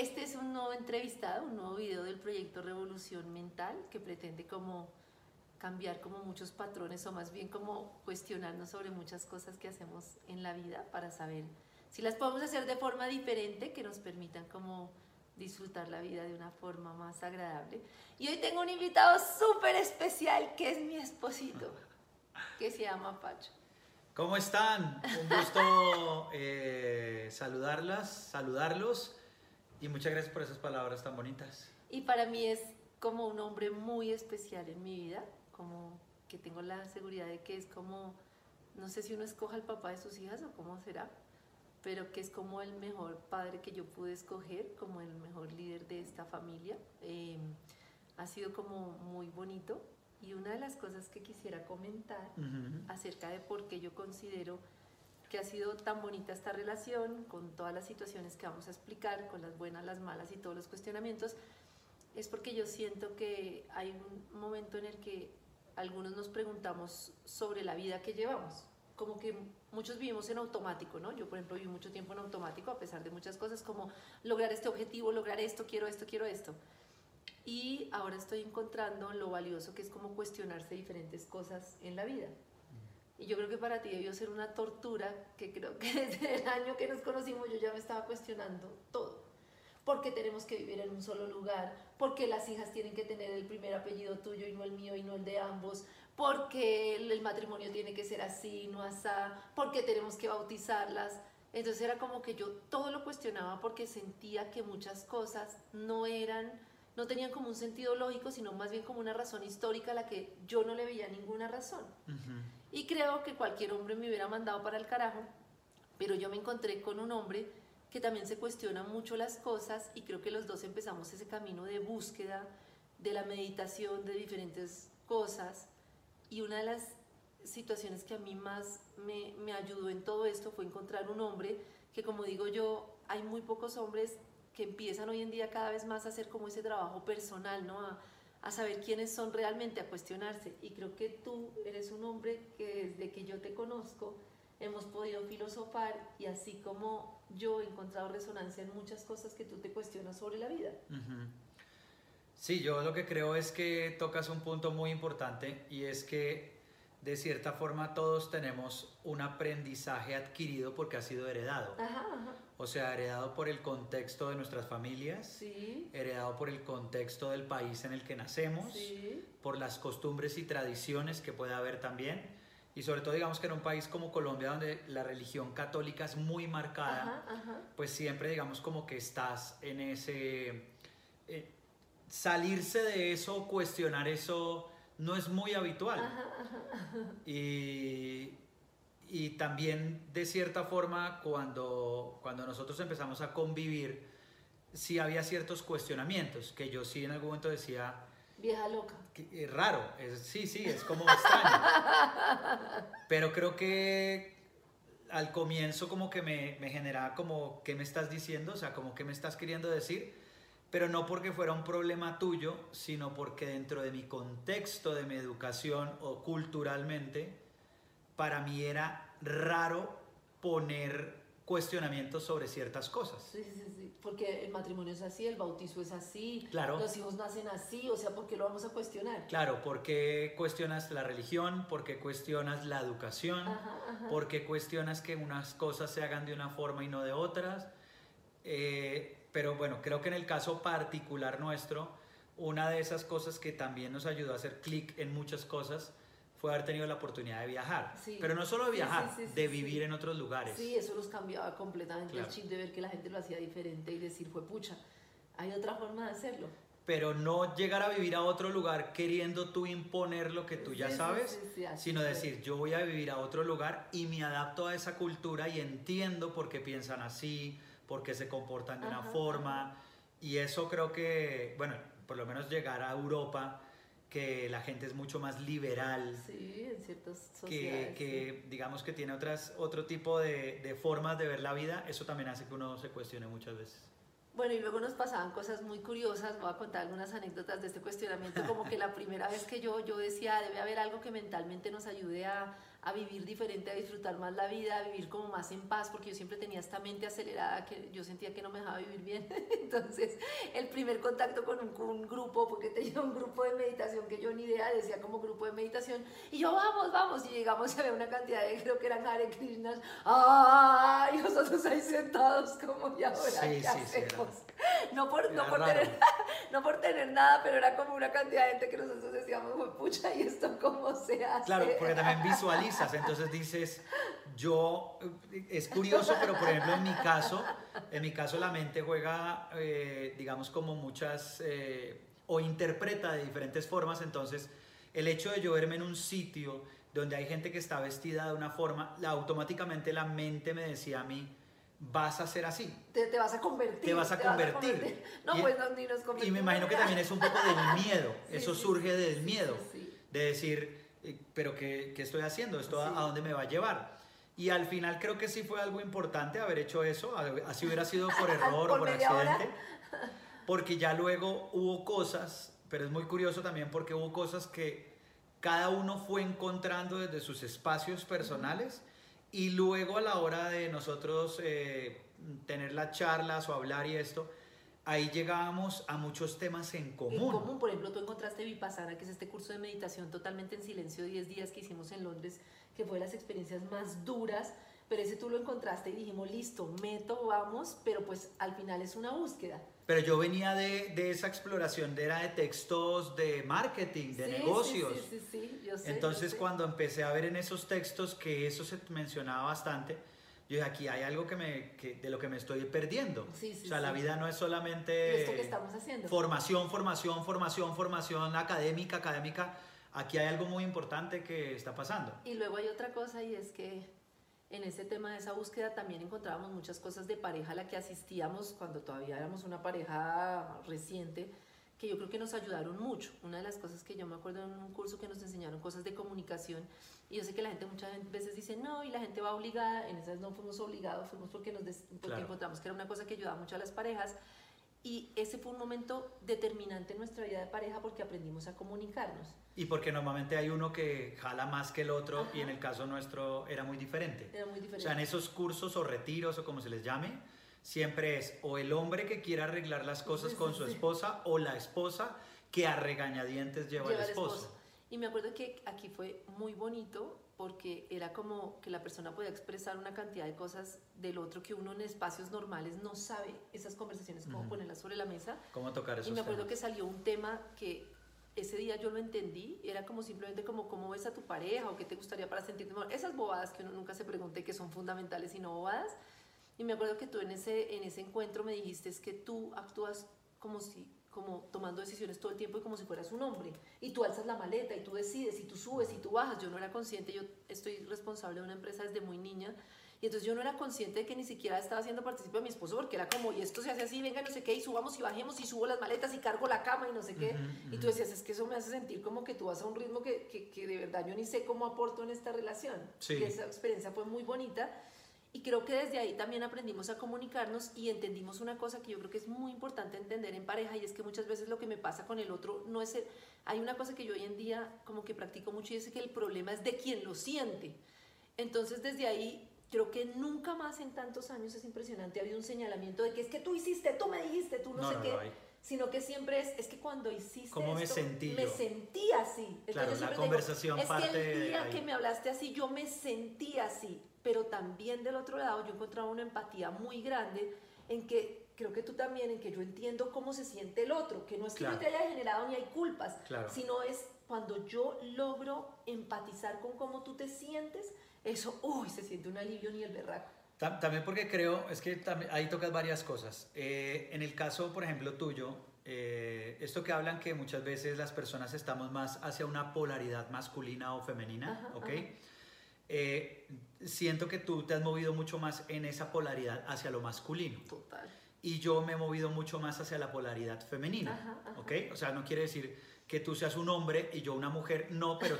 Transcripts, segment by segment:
Este es un nuevo entrevistado, un nuevo video del proyecto Revolución Mental que pretende como cambiar como muchos patrones o más bien como cuestionarnos sobre muchas cosas que hacemos en la vida para saber si las podemos hacer de forma diferente que nos permitan como disfrutar la vida de una forma más agradable. Y hoy tengo un invitado súper especial que es mi esposito, que se llama Pacho. ¿Cómo están? Un gusto eh, saludarlas, saludarlos y muchas gracias por esas palabras tan bonitas. Y para mí es como un hombre muy especial en mi vida, como que tengo la seguridad de que es como, no sé si uno escoja al papá de sus hijas o cómo será, pero que es como el mejor padre que yo pude escoger, como el mejor líder de esta familia. Em, ha sido como muy bonito y una de las cosas que quisiera comentar acerca de por qué yo considero que ha sido tan bonita esta relación, con todas las situaciones que vamos a explicar, con las buenas, las malas y todos los cuestionamientos, es porque yo siento que hay un momento en el que algunos nos preguntamos sobre la vida que llevamos. Como que muchos vivimos en automático, ¿no? Yo, por ejemplo, viví mucho tiempo en automático, a pesar de muchas cosas, como lograr este objetivo, lograr esto, quiero esto, quiero esto. Y ahora estoy encontrando lo valioso que es como cuestionarse diferentes cosas en la vida. Y yo creo que para ti debió ser una tortura, que creo que desde el año que nos conocimos yo ya me estaba cuestionando todo. ¿Por qué tenemos que vivir en un solo lugar? ¿Por qué las hijas tienen que tener el primer apellido tuyo y no el mío y no el de ambos? ¿Por qué el matrimonio tiene que ser así, no asá? ¿Por qué tenemos que bautizarlas? Entonces era como que yo todo lo cuestionaba porque sentía que muchas cosas no eran, no tenían como un sentido lógico, sino más bien como una razón histórica a la que yo no le veía ninguna razón. Y creo que cualquier hombre me hubiera mandado para el carajo, pero yo me encontré con un hombre que también se cuestiona mucho las cosas y creo que los dos empezamos ese camino de búsqueda, de la meditación, de diferentes cosas. Y una de las situaciones que a mí más me, me ayudó en todo esto fue encontrar un hombre que, como digo yo, hay muy pocos hombres que empiezan hoy en día cada vez más a hacer como ese trabajo personal, ¿no? A, a saber quiénes son realmente, a cuestionarse. Y creo que tú eres un hombre que desde que yo te conozco hemos podido filosofar y así como yo he encontrado resonancia en muchas cosas que tú te cuestionas sobre la vida. Sí, yo lo que creo es que tocas un punto muy importante y es que de cierta forma todos tenemos un aprendizaje adquirido porque ha sido heredado. O sea, heredado por el contexto de nuestras familias, heredado por el contexto del país en el que nacemos, por las costumbres y tradiciones que puede haber también. Y sobre todo, digamos que en un país como Colombia, donde la religión católica es muy marcada, pues siempre, digamos, como que estás en ese... Eh, salirse de eso, cuestionar eso, no es muy habitual. Y, y también de cierta forma cuando, cuando nosotros empezamos a convivir, sí había ciertos cuestionamientos que yo sí en algún momento decía... Vieja loca. es raro, sí, sí, es como extraño. Pero creo que al comienzo como que me, me generaba como, ¿qué me estás diciendo? O sea, como, ¿qué me estás queriendo decir? Pero no porque fuera un problema tuyo, sino porque dentro de mi contexto de mi educación o culturalmente, para mí era raro poner cuestionamientos sobre ciertas cosas. Sí, sí, sí, porque el matrimonio es así, el bautizo es así, claro. los hijos nacen así, o sea, ¿por qué lo vamos a cuestionar? Claro, ¿por qué cuestionas la religión? ¿Por qué cuestionas la educación? ¿Por qué cuestionas que unas cosas se hagan de una forma y no de otras? Eh, pero bueno, creo que en el caso particular nuestro, una de esas cosas que también nos ayudó a hacer clic en muchas cosas fue haber tenido la oportunidad de viajar. Pero no solo de viajar, de vivir en otros lugares. Sí, eso los cambiaba completamente el chip de ver que la gente lo hacía diferente y decir, fue pucha, hay otra forma de hacerlo. Pero no llegar a vivir a otro lugar queriendo tú imponer lo que tú ya sabes, sino decir, yo voy a vivir a otro lugar y me adapto a esa cultura y entiendo por qué piensan así, por qué se comportan de una forma. Y eso creo que, bueno, por lo menos llegar a Europa que la gente es mucho más liberal. Sí, en ciertas sociedades. Que, digamos que tiene otras, otro tipo de, de, formas de ver la vida, eso también hace que uno se cuestione muchas veces. Bueno, y luego nos pasaban cosas muy curiosas, voy a contar algunas anécdotas de este cuestionamiento, como que la primera vez que yo, yo decía, debe haber algo que mentalmente nos ayude a, a vivir diferente, a disfrutar más la vida, a vivir como más en paz, porque yo siempre tenía esta mente acelerada que yo sentía que no me dejaba vivir bien. Entonces, el primer contacto con un, grupo, porque tenía un grupo de meditación que yo ni idea decía como grupo de meditación, y yo, vamos, vamos, y llegamos a ver una cantidad de, creo que eran Hare Krishnas, ¡ay! Y nosotros ahí sentados como, ya ahora sí, sí, no, por, no, por tener, no por tener nada, pero era como una cantidad de gente que nosotros decíamos, pucha, ¿y esto cómo se hace? Claro, porque también visualizas, entonces dices, yo, es curioso, pero por ejemplo en mi caso, en mi caso la mente juega, eh, digamos, como muchas, eh, o interpreta de diferentes formas, entonces el hecho de yo verme en un sitio donde hay gente que está vestida de una forma, automáticamente la mente me decía a mí, vas a ser así. Te, te, vas a convertir. Te vas a, convertir. No, y, pues no, ni nos convertimos. Y me imagino que también es un poco del miedo. Eso surge del miedo. De decir, eh, pero qué, ¿qué, estoy haciendo? ¿Esto a, dónde me va a llevar? Y al final creo que sí fue algo importante haber hecho eso. Así hubiera sido por error o por accidente. Porque ya luego hubo cosas, pero es muy curioso también porque hubo cosas que cada uno fue encontrando desde sus espacios personales. Y luego a la hora de nosotros eh, tener las charlas o hablar y esto, ahí llegábamos a muchos temas en común. En común, por ejemplo, tú encontraste Vipassana, que es este curso de meditación totalmente en silencio, 10 días que hicimos en Londres, que fue de las experiencias más duras, pero ese tú lo encontraste y dijimos, listo, meto, vamos, pero pues al final es una búsqueda. Pero yo venía de, de esa exploración, de, era de textos de marketing, de negocios. Sí, sí, sí, yo sé, Entonces cuando empecé a ver en esos textos que eso se mencionaba bastante, yo dije, aquí hay algo que me, que, de lo que me estoy perdiendo. o sea, la vida no es solamente esto que estamos haciendo. formación, formación, formación, formación académica, académica. Aquí hay algo muy importante que está pasando. Y luego hay otra cosa y es que en ese tema de esa búsqueda también encontrábamos muchas cosas de pareja a la que asistíamos cuando todavía éramos una pareja reciente, que yo creo que nos ayudaron mucho. Una de las cosas que yo me acuerdo en un curso que nos enseñaron cosas de comunicación, y yo sé que la gente muchas veces dice, no, y la gente va obligada, en esas no fuimos obligados, fuimos porque, nos porque encontramos que era una cosa que ayudaba mucho a las parejas, y ese fue un momento determinante en nuestra vida de pareja porque aprendimos a comunicarnos. Y porque normalmente hay uno que jala más que el otro y en el caso nuestro era muy diferente. Era muy diferente. O sea, en esos cursos o retiros o como se les llame, siempre es o el hombre que quiere arreglar las cosas con su esposa o la esposa que a regañadientes lleva, al esposo. Y me acuerdo que aquí fue muy bonito porque era como que la persona podía expresar una cantidad de cosas del otro que uno en espacios normales no sabe esas conversaciones, cómo ponerlas sobre la mesa. Cómo tocar esos Y me acuerdo que salió un tema que ese día yo lo entendí, era como simplemente como cómo ves a tu pareja o qué te gustaría para sentirte mejor. Esas bobadas que uno nunca se pregunte que son fundamentales y no bobadas. Y me acuerdo que tú en ese, en ese encuentro me dijiste es que tú actúas como si como tomando decisiones todo el tiempo y como si fueras un hombre. Y tú alzas la maleta y tú decides y tú subes y tú bajas. Yo no era consciente, yo estoy responsable de una empresa desde muy niña y entonces yo no era consciente de que ni siquiera estaba haciendo partícipe a mi esposo porque era como, y esto se hace así, venga, no sé qué, y subamos y bajemos y subo las maletas y cargo la cama y no sé qué. Y tú decías, es que eso me hace sentir como que tú vas a un ritmo que, que, que de verdad yo ni sé cómo aporto en esta relación. Y esa experiencia fue muy bonita. Y creo que desde ahí también aprendimos a comunicarnos y entendimos una cosa que yo creo que es muy importante entender en pareja y es que muchas veces lo que me pasa con el otro no es... El, hay una cosa que yo hoy en día como que practico mucho y es que el problema es de quien lo siente. Entonces desde ahí creo que nunca más en tantos años es impresionante ha habido un señalamiento de que es que tú hiciste, tú me dijiste, tú no, sé qué, sino que siempre es, es que cuando hiciste ¿Cómo me sentí Me sentí así. Claro, la conversación Es parte que el día de que me hablaste así, yo me sentí así, pero también del otro lado yo encontraba una empatía muy grande en que creo que tú también, en que yo entiendo cómo se siente el otro, que no es que no te haya generado ni hay culpas, sino es cuando yo logro empatizar con cómo tú te sientes, eso, uy, se siente un alivio ni el berraco. También porque creo, es que ahí tocas varias cosas. Eh, en el caso, por ejemplo, tuyo, eh, esto que hablan que muchas veces las personas estamos más hacia una polaridad masculina o femenina, ¿ok? Eh, siento que tú te has movido mucho más en esa polaridad hacia lo masculino. Total. Y yo me he movido mucho más hacia la polaridad femenina, ¿ok? O sea, no quiere decir que tú seas un hombre y yo una mujer, no, pero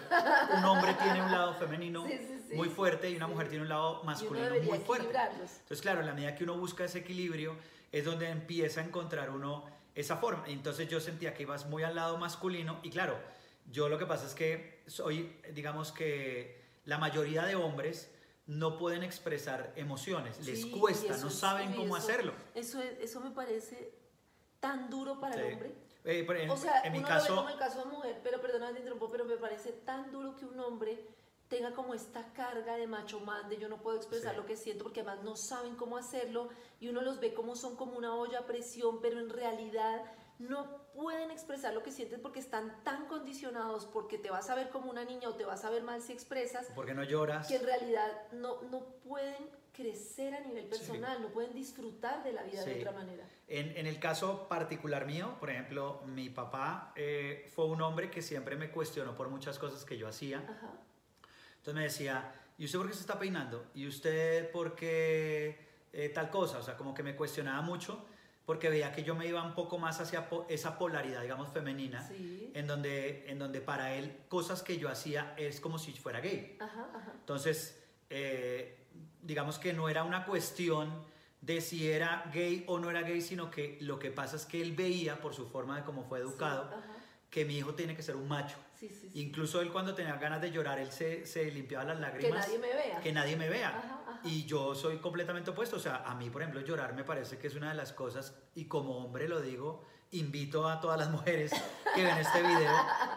un hombre tiene un lado femenino muy fuerte y una mujer tiene un lado masculino muy fuerte. Entonces, claro, en la medida que uno busca ese equilibrio, es donde empieza a encontrar uno esa forma. Entonces yo sentía que ibas muy al lado masculino y claro, yo lo que pasa es que soy, digamos que la mayoría de hombres no pueden expresar emociones, les Sí, cuesta, y eso no es- saben y cómo eso- hacerlo. Eso, es- eso me parece tan duro para Sí. el hombre. Eh, en, o sea, en mi uno caso, lo ve como el caso de mujer, pero perdona, te interrumpo, pero me parece tan duro que un hombre tenga como esta carga de macho man, de yo no puedo expresar Sí. lo que siento porque además no saben cómo hacerlo y uno los ve como son como una olla a presión, pero en realidad no pueden expresar lo que sienten porque están tan condicionados porque te vas a ver como una niña o te vas a ver mal si expresas ¿por qué no lloras? que en realidad no, no pueden crecer a nivel personal, no pueden disfrutar de la vida de otra manera. En, en el caso particular mío, por ejemplo, mi papá eh, fue un hombre que siempre me cuestionó por muchas cosas que yo hacía. Ajá. Entonces me decía, ¿y usted por qué se está peinando? ¿Y usted por qué eh, tal cosa? O sea, como que me cuestionaba mucho porque veía que yo me iba un poco más hacia po- esa polaridad, digamos, femenina, Sí. en, donde, en donde para él cosas que yo hacía es como si fuera gay. Ajá, ajá. Entonces, eh, digamos que no era una cuestión de si era gay o no era gay, sino que lo que pasa es que él veía, por su forma de cómo fue educado, Sí, que mi hijo tiene que ser un macho. Sí, sí, sí. Incluso él cuando tenía ganas de llorar, él se, se limpiaba las Que lágrimas. nadie me vea. que nadie me vea. Ajá. Y yo soy completamente opuesto. O sea, a mí, por ejemplo, llorar me parece que es una de las cosas, y como hombre lo digo, invito a todas las mujeres que ven este video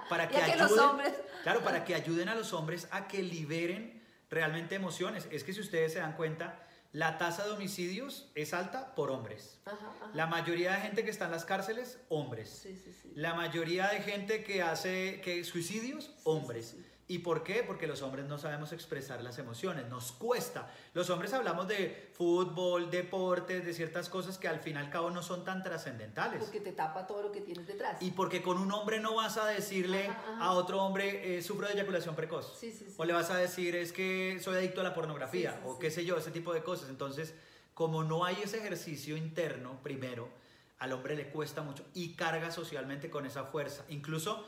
para que ayuden. los hombres- Claro, para que ayuden a los hombres a que liberen realmente emociones. Es que si ustedes se dan cuenta, la tasa de homicidios es alta por hombres. Ajá, ajá. La mayoría de gente que está en las cárceles, hombres. Sí, sí, sí. La mayoría de gente que hace que suicidios, hombres. ¿Y por qué? Porque los hombres no sabemos expresar las emociones, nos cuesta. Los hombres hablamos de fútbol, deportes, de ciertas cosas que al fin y al cabo no son tan trascendentales. Porque te tapa todo lo que tienes detrás. Y porque con un hombre no vas a decirle Ajá, ajá. a otro hombre, eh, sufro de eyaculación precoz. Sí, sí, sí. O le vas a decir, es que soy adicto a la pornografía, o qué sé yo, ese tipo de cosas. Entonces, como no hay ese ejercicio interno, primero, al hombre le cuesta mucho y carga socialmente con esa fuerza. Incluso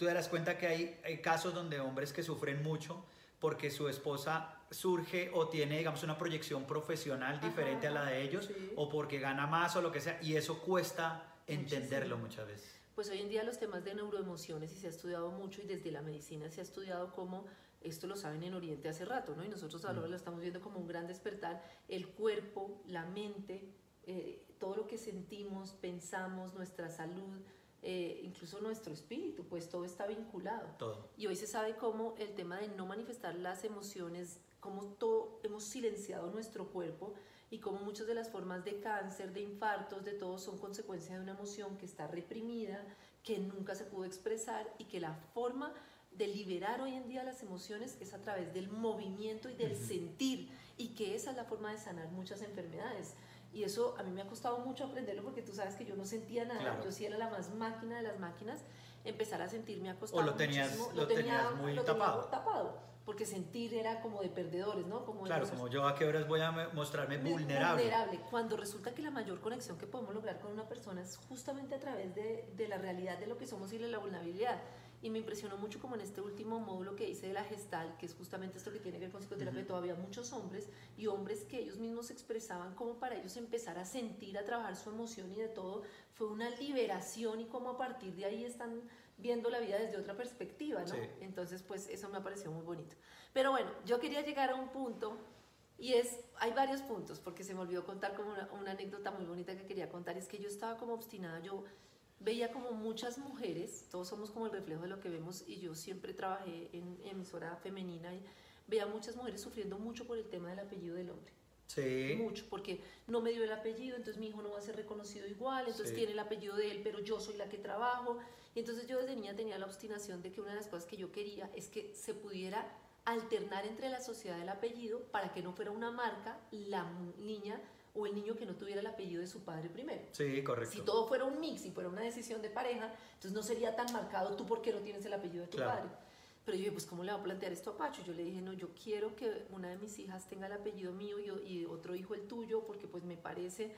tú te das cuenta que hay, hay casos donde hombres que sufren mucho porque su esposa surge o tiene, digamos, una proyección profesional Ajá, diferente a la de ellos, sí. o porque gana más o lo que sea, y eso cuesta entenderlo Muchísimo. muchas veces. Pues hoy en día los temas de neuroemociones y se ha estudiado mucho y desde la medicina se ha estudiado cómo esto lo saben en Oriente hace rato, ¿no? Y nosotros ahora Mm. lo estamos viendo como un gran despertar. El cuerpo, la mente, eh, todo lo que sentimos, pensamos, nuestra salud, eh, incluso nuestro espíritu, pues todo está vinculado. Todo. Y hoy se sabe cómo el tema de no manifestar las emociones, cómo todo hemos silenciado nuestro cuerpo y cómo muchas de las formas de cáncer, de infartos, de todo son consecuencia de una emoción que está reprimida, que nunca se pudo expresar y que la forma de liberar hoy en día las emociones es a través del movimiento y del sentir y que esa es la forma de sanar muchas enfermedades. Y eso a mí me ha costado mucho aprenderlo porque tú sabes que yo no sentía nada, Claro. yo sí era la más máquina de las máquinas, empezar a sentirme acostada. O lo tenías- muchísimo, lo tenías muy lo tenía tapado. porque sentir era como de perdedores, ¿no? Como Claro, como yo a qué horas voy a me- mostrarme vulnerable. vulnerable, Cuando resulta que la mayor conexión que podemos lograr con una persona es justamente a través de, de la realidad de lo que somos y de la vulnerabilidad. Y me impresionó mucho como en este último módulo que hice de la gestal, que es justamente esto que tiene que ver con psicoterapia, Ujú. todavía muchos hombres y hombres que ellos mismos expresaban como para ellos empezar a sentir, a trabajar su emoción y de todo, fue una liberación y como a partir de ahí están viendo la vida desde otra perspectiva, ¿no? Sí. Entonces, pues eso me pareció muy bonito. Pero bueno, yo quería llegar a un punto y es, hay varios puntos, porque se me olvidó contar como una, una anécdota muy bonita que quería contar, es que yo estaba como obstinada, yo veía como muchas mujeres, todos somos como el reflejo de lo que vemos y yo siempre trabajé en emisora femenina y veía muchas mujeres sufriendo mucho por el tema del apellido del hombre. Sí. Mucho, porque no me dio el apellido, entonces mi hijo no va a ser reconocido igual, entonces Sí. tiene el apellido de él, pero yo soy la que trabajo. Y entonces yo desde niña tenía la obstinación de que una de las cosas que yo quería es que se pudiera alternar entre la sociedad del apellido para que no fuera una marca la niña o el niño que no tuviera el apellido de su padre primero. Sí, correcto. Si todo fuera un mix y fuera una decisión de pareja, entonces no sería tan marcado tú porque no tienes el apellido de tu Claro. padre. Pero yo dije, pues ¿cómo le va a plantear esto a Pacho? Yo le dije, no, yo quiero que una de mis hijas tenga el apellido mío y, y otro hijo el tuyo, porque pues me parece...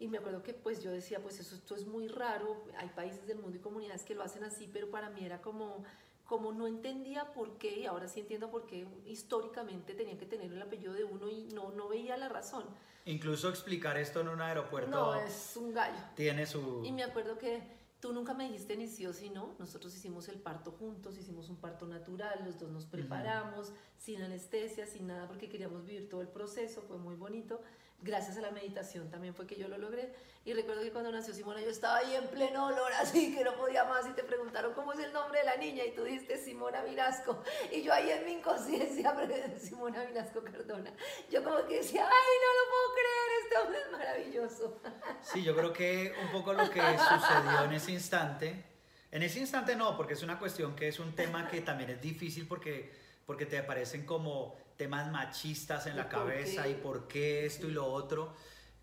Y me acuerdo que pues yo decía, pues eso esto es muy raro, hay países del mundo y comunidades que lo hacen así, pero para mí era como, como no entendía por qué, y ahora sí entiendo por qué históricamente tenía que tener el apellido de uno y no, no veía la razón. Incluso explicar esto en un aeropuerto No, es un gallo. tiene su... Y me acuerdo que Tú nunca me dijiste ni sí o sí no. Nosotros hicimos el parto juntos, hicimos un parto natural, los dos nos preparamos, sin anestesia, sin nada, porque queríamos vivir todo el proceso, fue muy bonito gracias a la meditación también fue que yo lo logré. Y recuerdo que cuando nació Simona yo estaba ahí en pleno olor, así que no podía más, y te preguntaron cómo es el nombre de la niña, y tú dijiste Simona Vinasco. Y yo ahí en mi inconsciencia, Simona Vinasco Cardona, yo como que decía, ay, no lo puedo creer, este hombre es maravilloso. Sí, yo creo que un poco lo que sucedió en ese instante, en ese instante no, porque es una cuestión que es un tema que también es difícil porque, porque te aparecen como temas machistas en la cabeza y por qué esto y lo otro.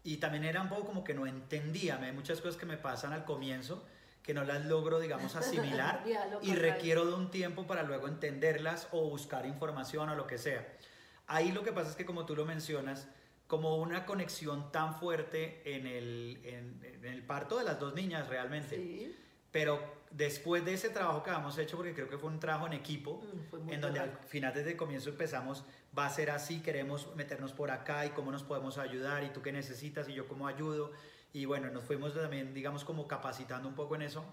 Y también era un poco como que no entendía, hay muchas cosas que me pasan al comienzo que no las logro, digamos, asimilar y requiero de un tiempo para luego entenderlas o buscar información o lo que sea. Ahí lo que pasa es que como tú lo mencionas, como una conexión tan fuerte en el, en, el parto de las dos niñas realmente. Pero después de ese trabajo que habíamos hecho, porque creo que fue un trabajo en equipo, mm, en donde al final desde el comienzo empezamos va a ser así, queremos meternos por acá y cómo nos podemos ayudar y tú qué necesitas y yo cómo ayudo. Y bueno, nos fuimos también, digamos, como capacitando un poco en eso.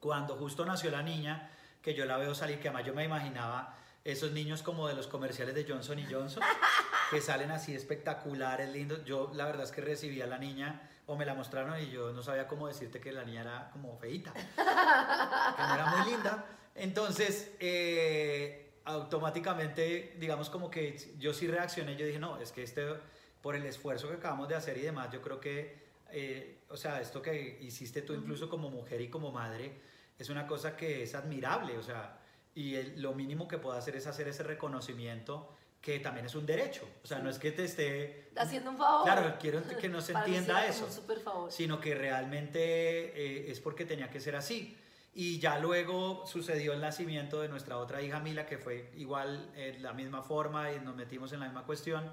Cuando justo nació la niña, que yo la veo salir, que además yo me imaginaba esos niños como de los comerciales de Johnson y Johnson, que salen así espectaculares, lindos. Yo la verdad es que recibí a la niña o me la mostraron y yo no sabía cómo decirte que la niña era como feita, que no era muy linda. Entonces, eh, automáticamente, digamos como que yo sí reaccioné, yo dije, no, es que este, por el esfuerzo que acabamos de hacer y demás, yo creo que, eh, o sea, esto que hiciste tú incluso como mujer y como madre, es una cosa que es admirable, o sea, y lo mínimo que puedo hacer es hacer ese reconocimiento que también es un derecho, o sea, no es que te esté haciendo un favor. Claro, quiero que no se entienda eso, sino que realmente eh, es porque tenía que ser así. Y ya luego sucedió el nacimiento de nuestra otra hija Mila, que fue igual eh, la misma forma y nos metimos en la misma cuestión.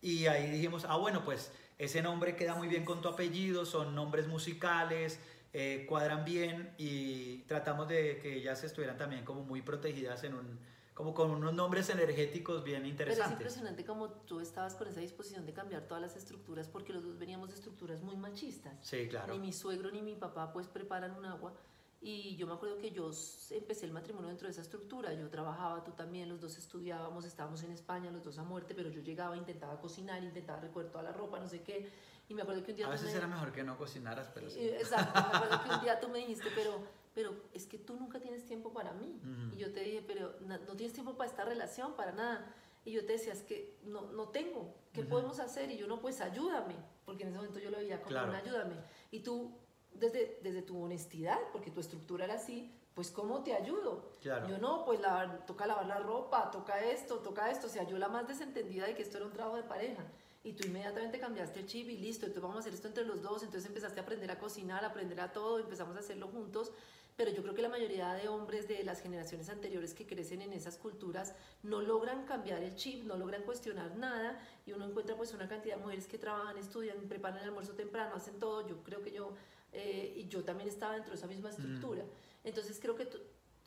Y ahí dijimos, ah, bueno, pues ese nombre queda muy bien con tu apellido, son nombres musicales, eh, cuadran bien y tratamos de que ellas estuvieran también como muy protegidas en un, como con unos nombres energéticos bien interesantes. Pero es impresionante como tú estabas con esa disposición de cambiar todas las estructuras, porque los dos veníamos de estructuras muy machistas. Sí, claro. Ni mi suegro ni mi papá pues preparan un agua y yo me acuerdo que yo empecé el matrimonio dentro de esa estructura. Yo trabajaba, tú también, los dos estudiábamos, estábamos en España, los dos a muerte, pero yo llegaba, intentaba cocinar, intentaba recoger toda la ropa, no sé qué. Y me acuerdo que un día... A veces era mejor que no cocinaras, pero sí. Exacto, me acuerdo que un día tú me dijiste, pero, pero es que tú nunca tienes tiempo para mí. Y yo te dije, pero no, tienes tiempo para esta relación, para nada. Y yo te decía, es que no, no tengo, ¿qué podemos hacer? Y yo no, pues ayúdame, porque en ese momento yo lo veía como un ayúdame. Y tú desde, desde tu honestidad, porque tu estructura era así, pues ¿cómo te ayudo? Yo no, pues toca lavar la ropa, toca esto, toca esto, o sea, yo la más desentendida de que esto era un trabajo de pareja. Y tú inmediatamente cambiaste el chip y listo, entonces vamos a hacer esto entre los dos, entonces empezaste a aprender a cocinar, a aprender a todo, empezamos a hacerlo juntos, pero yo creo que la mayoría de hombres de las generaciones anteriores que crecen en esas culturas no logran cambiar el chip, no logran cuestionar nada y uno encuentra pues una cantidad de mujeres que trabajan, estudian, preparan el almuerzo temprano, hacen todo, yo creo que yo eh, y yo también estaba dentro de esa misma estructura. Entonces creo que,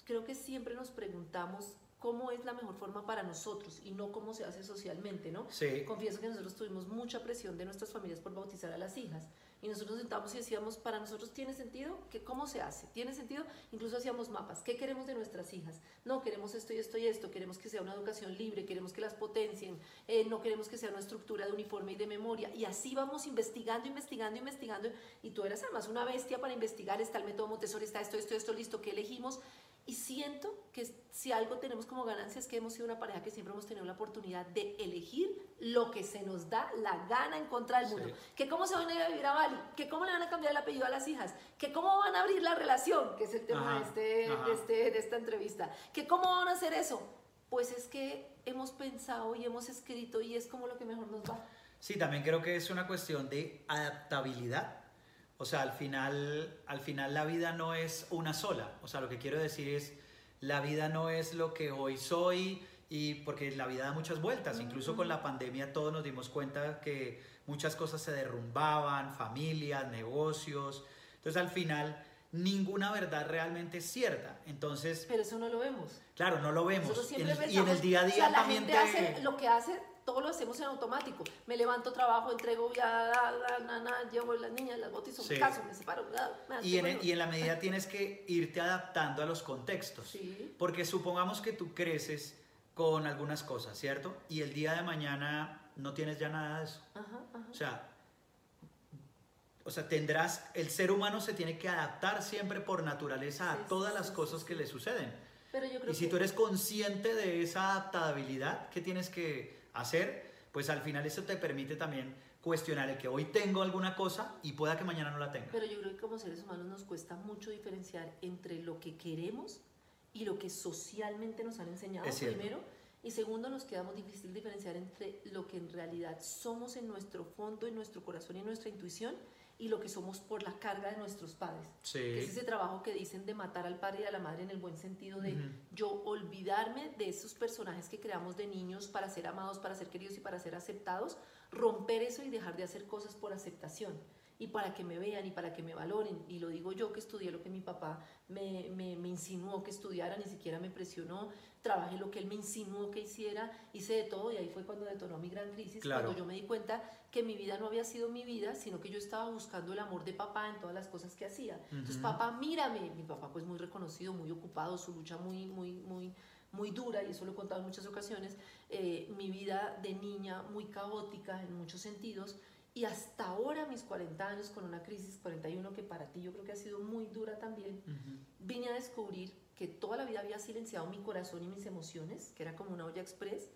creo que siempre nos preguntamos cómo es la mejor forma para nosotros y no cómo se hace socialmente, ¿no? Sí. Confieso que nosotros tuvimos mucha presión de nuestras familias por bautizar a las hijas. Y nosotros nos y decíamos, para nosotros tiene sentido, que ¿cómo se hace? ¿Tiene sentido? Incluso hacíamos mapas. ¿Qué queremos de nuestras hijas? No, queremos esto y esto y esto. Queremos que sea una educación libre, queremos que las potencien, eh, no queremos que sea una estructura de uniforme y de memoria. Y así vamos investigando, investigando, investigando. Y tú eras además una bestia para investigar. Está el método Montessori, está esto, esto, esto, listo. ¿Qué elegimos? Y siento que si algo tenemos como ganancia es que hemos sido una pareja que siempre hemos tenido la oportunidad de elegir lo que se nos da la gana en contra del mundo. Que cómo se van a ir a vivir a Bali, que cómo le van a cambiar el apellido a las hijas, que cómo van a abrir la relación, que es el tema de, este, de, este, de esta entrevista, que cómo van a hacer eso. Pues es que hemos pensado y hemos escrito y es como lo que mejor nos va. Sí, también creo que es una cuestión de adaptabilidad o sea, al final, al final la vida no es una sola. O sea, lo que quiero decir es, la vida no es lo que hoy soy y porque la vida da muchas vueltas. Incluso con la pandemia todos nos dimos cuenta que muchas cosas se derrumbaban, familias, negocios. Entonces al final ninguna verdad realmente es cierta. Entonces... Pero eso no lo vemos. Claro, no lo vemos. y en el día a día la también gente hace lo que hace todo lo hacemos en automático. Me levanto, trabajo, entrego, ya, la, la, la, llevo las niñas, las botas, son Sí. caso, me separo. bla, Y en, bueno. y en la medida tienes que irte adaptando a los contextos. Sí. Porque supongamos que tú creces con algunas cosas, ¿cierto? Y el día de mañana no tienes ya nada de eso. Ajá, ajá. O sea, o sea, tendrás, el ser humano se tiene que adaptar siempre por naturaleza a Sí, todas sí, las sí, cosas que le suceden. Pero yo creo Y si que tú eres consciente de esa adaptabilidad que tienes que hacer, pues al final eso te permite también cuestionar el que hoy tengo alguna cosa y pueda que mañana no la tenga. Pero yo creo que como seres humanos nos cuesta mucho diferenciar entre lo que queremos y lo que socialmente nos han enseñado, primero. Y segundo, nos queda muy difícil diferenciar entre lo que en realidad somos en nuestro fondo, en nuestro corazón y en nuestra intuición y lo que somos por la carga de nuestros padres. Que es Sí. ese trabajo que dicen de matar al padre y a la madre en el buen sentido de Ujú. yo olvidarme de esos personajes que creamos de niños para ser amados, para ser queridos y para ser aceptados, romper eso y dejar de hacer cosas por aceptación y para que me vean y para que me valoren. Y lo digo yo que estudié lo que mi papá me, me, me insinuó que estudiara, ni siquiera me presionó, trabajé lo que él me insinuó que hiciera, hice de todo y ahí fue cuando detonó mi gran crisis, Claro. cuando yo me di cuenta que mi vida no había sido mi vida, sino que yo estaba buscando el amor de papá en todas las cosas que hacía. Entonces, Ujú. papá, mírame. Mi papá pues muy reconocido, muy ocupado, su lucha muy, muy, muy, muy dura, y eso lo he contado en muchas ocasiones, eh, mi vida de niña muy caótica en muchos sentidos, y hasta ahora, mis 40 años, con una crisis 41 que para ti yo creo que ha sido muy dura también, Ujú. vine a descubrir que toda la vida había silenciado mi corazón y mis emociones, que era como una olla express,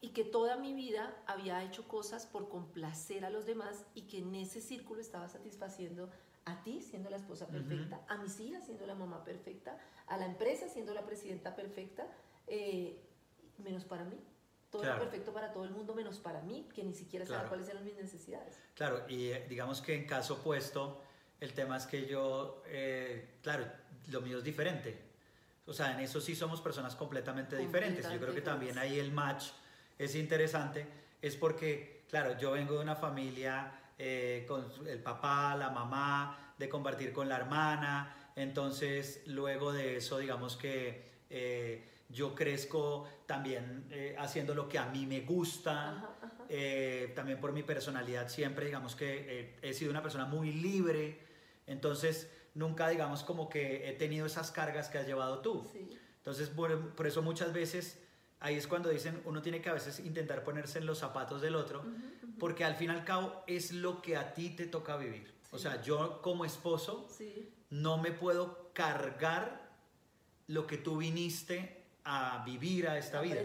y que toda mi vida había hecho cosas por complacer a los demás y que en ese círculo estaba satisfaciendo a ti siendo la esposa perfecta, a mis hijas siendo la mamá perfecta, a la empresa siendo la presidenta perfecta, eh, menos para mí. Todo era Claro. perfecto para todo el mundo, menos para mí, que ni siquiera sabía Claro. cuáles eran mis necesidades. Claro, y eh, digamos que en caso opuesto, el tema es que yo, eh, claro, lo mío es diferente. O sea, en eso sí somos personas completamente diferentes. Yo creo que también ahí el match es interesante, es porque, claro, yo vengo de una familia eh, con el papá, la mamá, de compartir con la hermana, entonces luego de eso, digamos que eh, yo crezco también eh, haciendo lo que a mí me gusta. Ajá, ajá. Eh, también por mi personalidad siempre, digamos que eh, he sido una persona muy libre, entonces nunca digamos como que he tenido esas cargas que has llevado tú. Sí. Entonces por, por eso muchas veces ahí es cuando dicen uno tiene que a veces intentar ponerse en los zapatos del otro, porque al fin y al cabo es lo que a ti te toca vivir. O sea, yo como esposo Sí. no me puedo cargar lo que tú viniste a vivir a esta vida.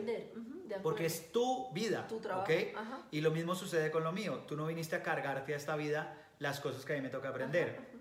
Porque es tu vida, tu trabajo. Y lo mismo sucede con lo mío. Tú no viniste a cargarte a esta vida las cosas que a mí me toca aprender. Ajá, ajá.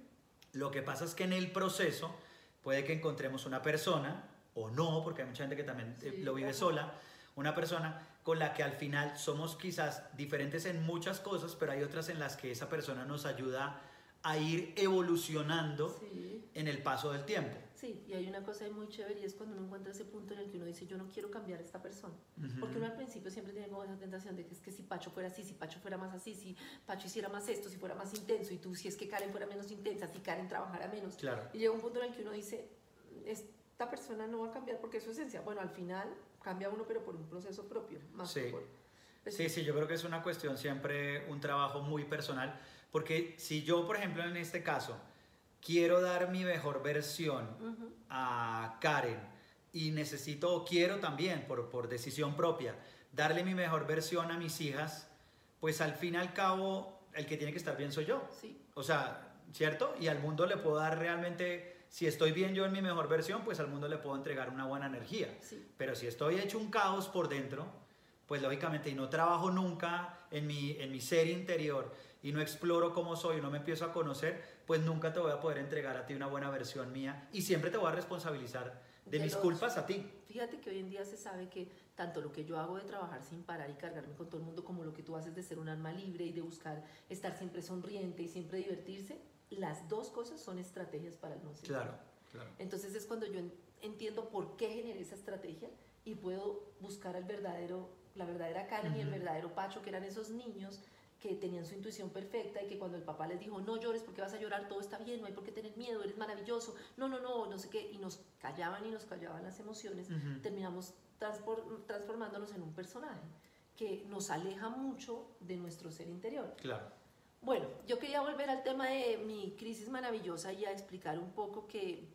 Lo que pasa es que en el proceso puede que encontremos una persona, o no, porque hay mucha gente que también eh, Sí, lo vive sola, una persona con la que al final somos quizás diferentes en muchas cosas, pero hay otras en las que esa persona nos ayuda a ir evolucionando Sí. en el paso del tiempo. Sí, y hay una cosa muy chévere y es cuando uno encuentra ese punto en el que uno dice, yo no quiero cambiar a esta persona. Ujú. Porque uno al principio siempre tiene como esa tentación de que es que si Pacho fuera así, si Pacho fuera más así, si Pacho hiciera más esto, si fuera más intenso, y tú si es que Karen fuera menos intensa, si Karen trabajara menos. Claro. Y llega un punto en el que uno dice, esta persona no va a cambiar porque es su esencia. Bueno, al final cambia uno, pero por un proceso propio, más Sí. que por... Sí, sí, yo creo que es una cuestión siempre, un trabajo muy personal, porque si yo, por ejemplo, en este caso, quiero dar mi mejor versión Ujú. a Karen y necesito, o quiero también, por, por decisión propia, darle mi mejor versión a mis hijas, pues al fin y al cabo, el que tiene que estar bien soy yo. Sí, O sea, ¿cierto? Y al mundo le puedo dar realmente, si estoy bien yo en mi mejor versión, pues al mundo le puedo entregar una buena energía. sí. Pero si estoy hecho un caos por dentro, pues lógicamente y no trabajo nunca en mi, en mi ser interior y no exploro cómo soy y no me empiezo a conocer, pues nunca te voy a poder entregar a ti una buena versión mía y siempre te voy a responsabilizar de mis culpas a ti. Fíjate que hoy en día se sabe que tanto lo que yo hago de trabajar sin parar y cargarme con todo el mundo, como lo que tú haces de ser un alma libre y de buscar estar siempre sonriente y siempre divertirse, las dos cosas son estrategias para el no ser. Claro, claro. Entonces es cuando yo en- entiendo por qué generé esa estrategia y puedo buscar al verdadero, la verdadera Karen y el verdadero Pacho, que eran esos niños que tenían su intuición perfecta y que cuando el papá les dijo, no llores porque vas a llorar, todo está bien, no hay por qué tener miedo, eres maravilloso, no, no, no, no sé qué, y nos callaban y nos callaban las emociones, terminamos transformándonos en un personaje que nos aleja mucho de nuestro ser interior. Claro. Bueno, yo quería volver al tema de mi crisis maravillosa y a explicar un poco que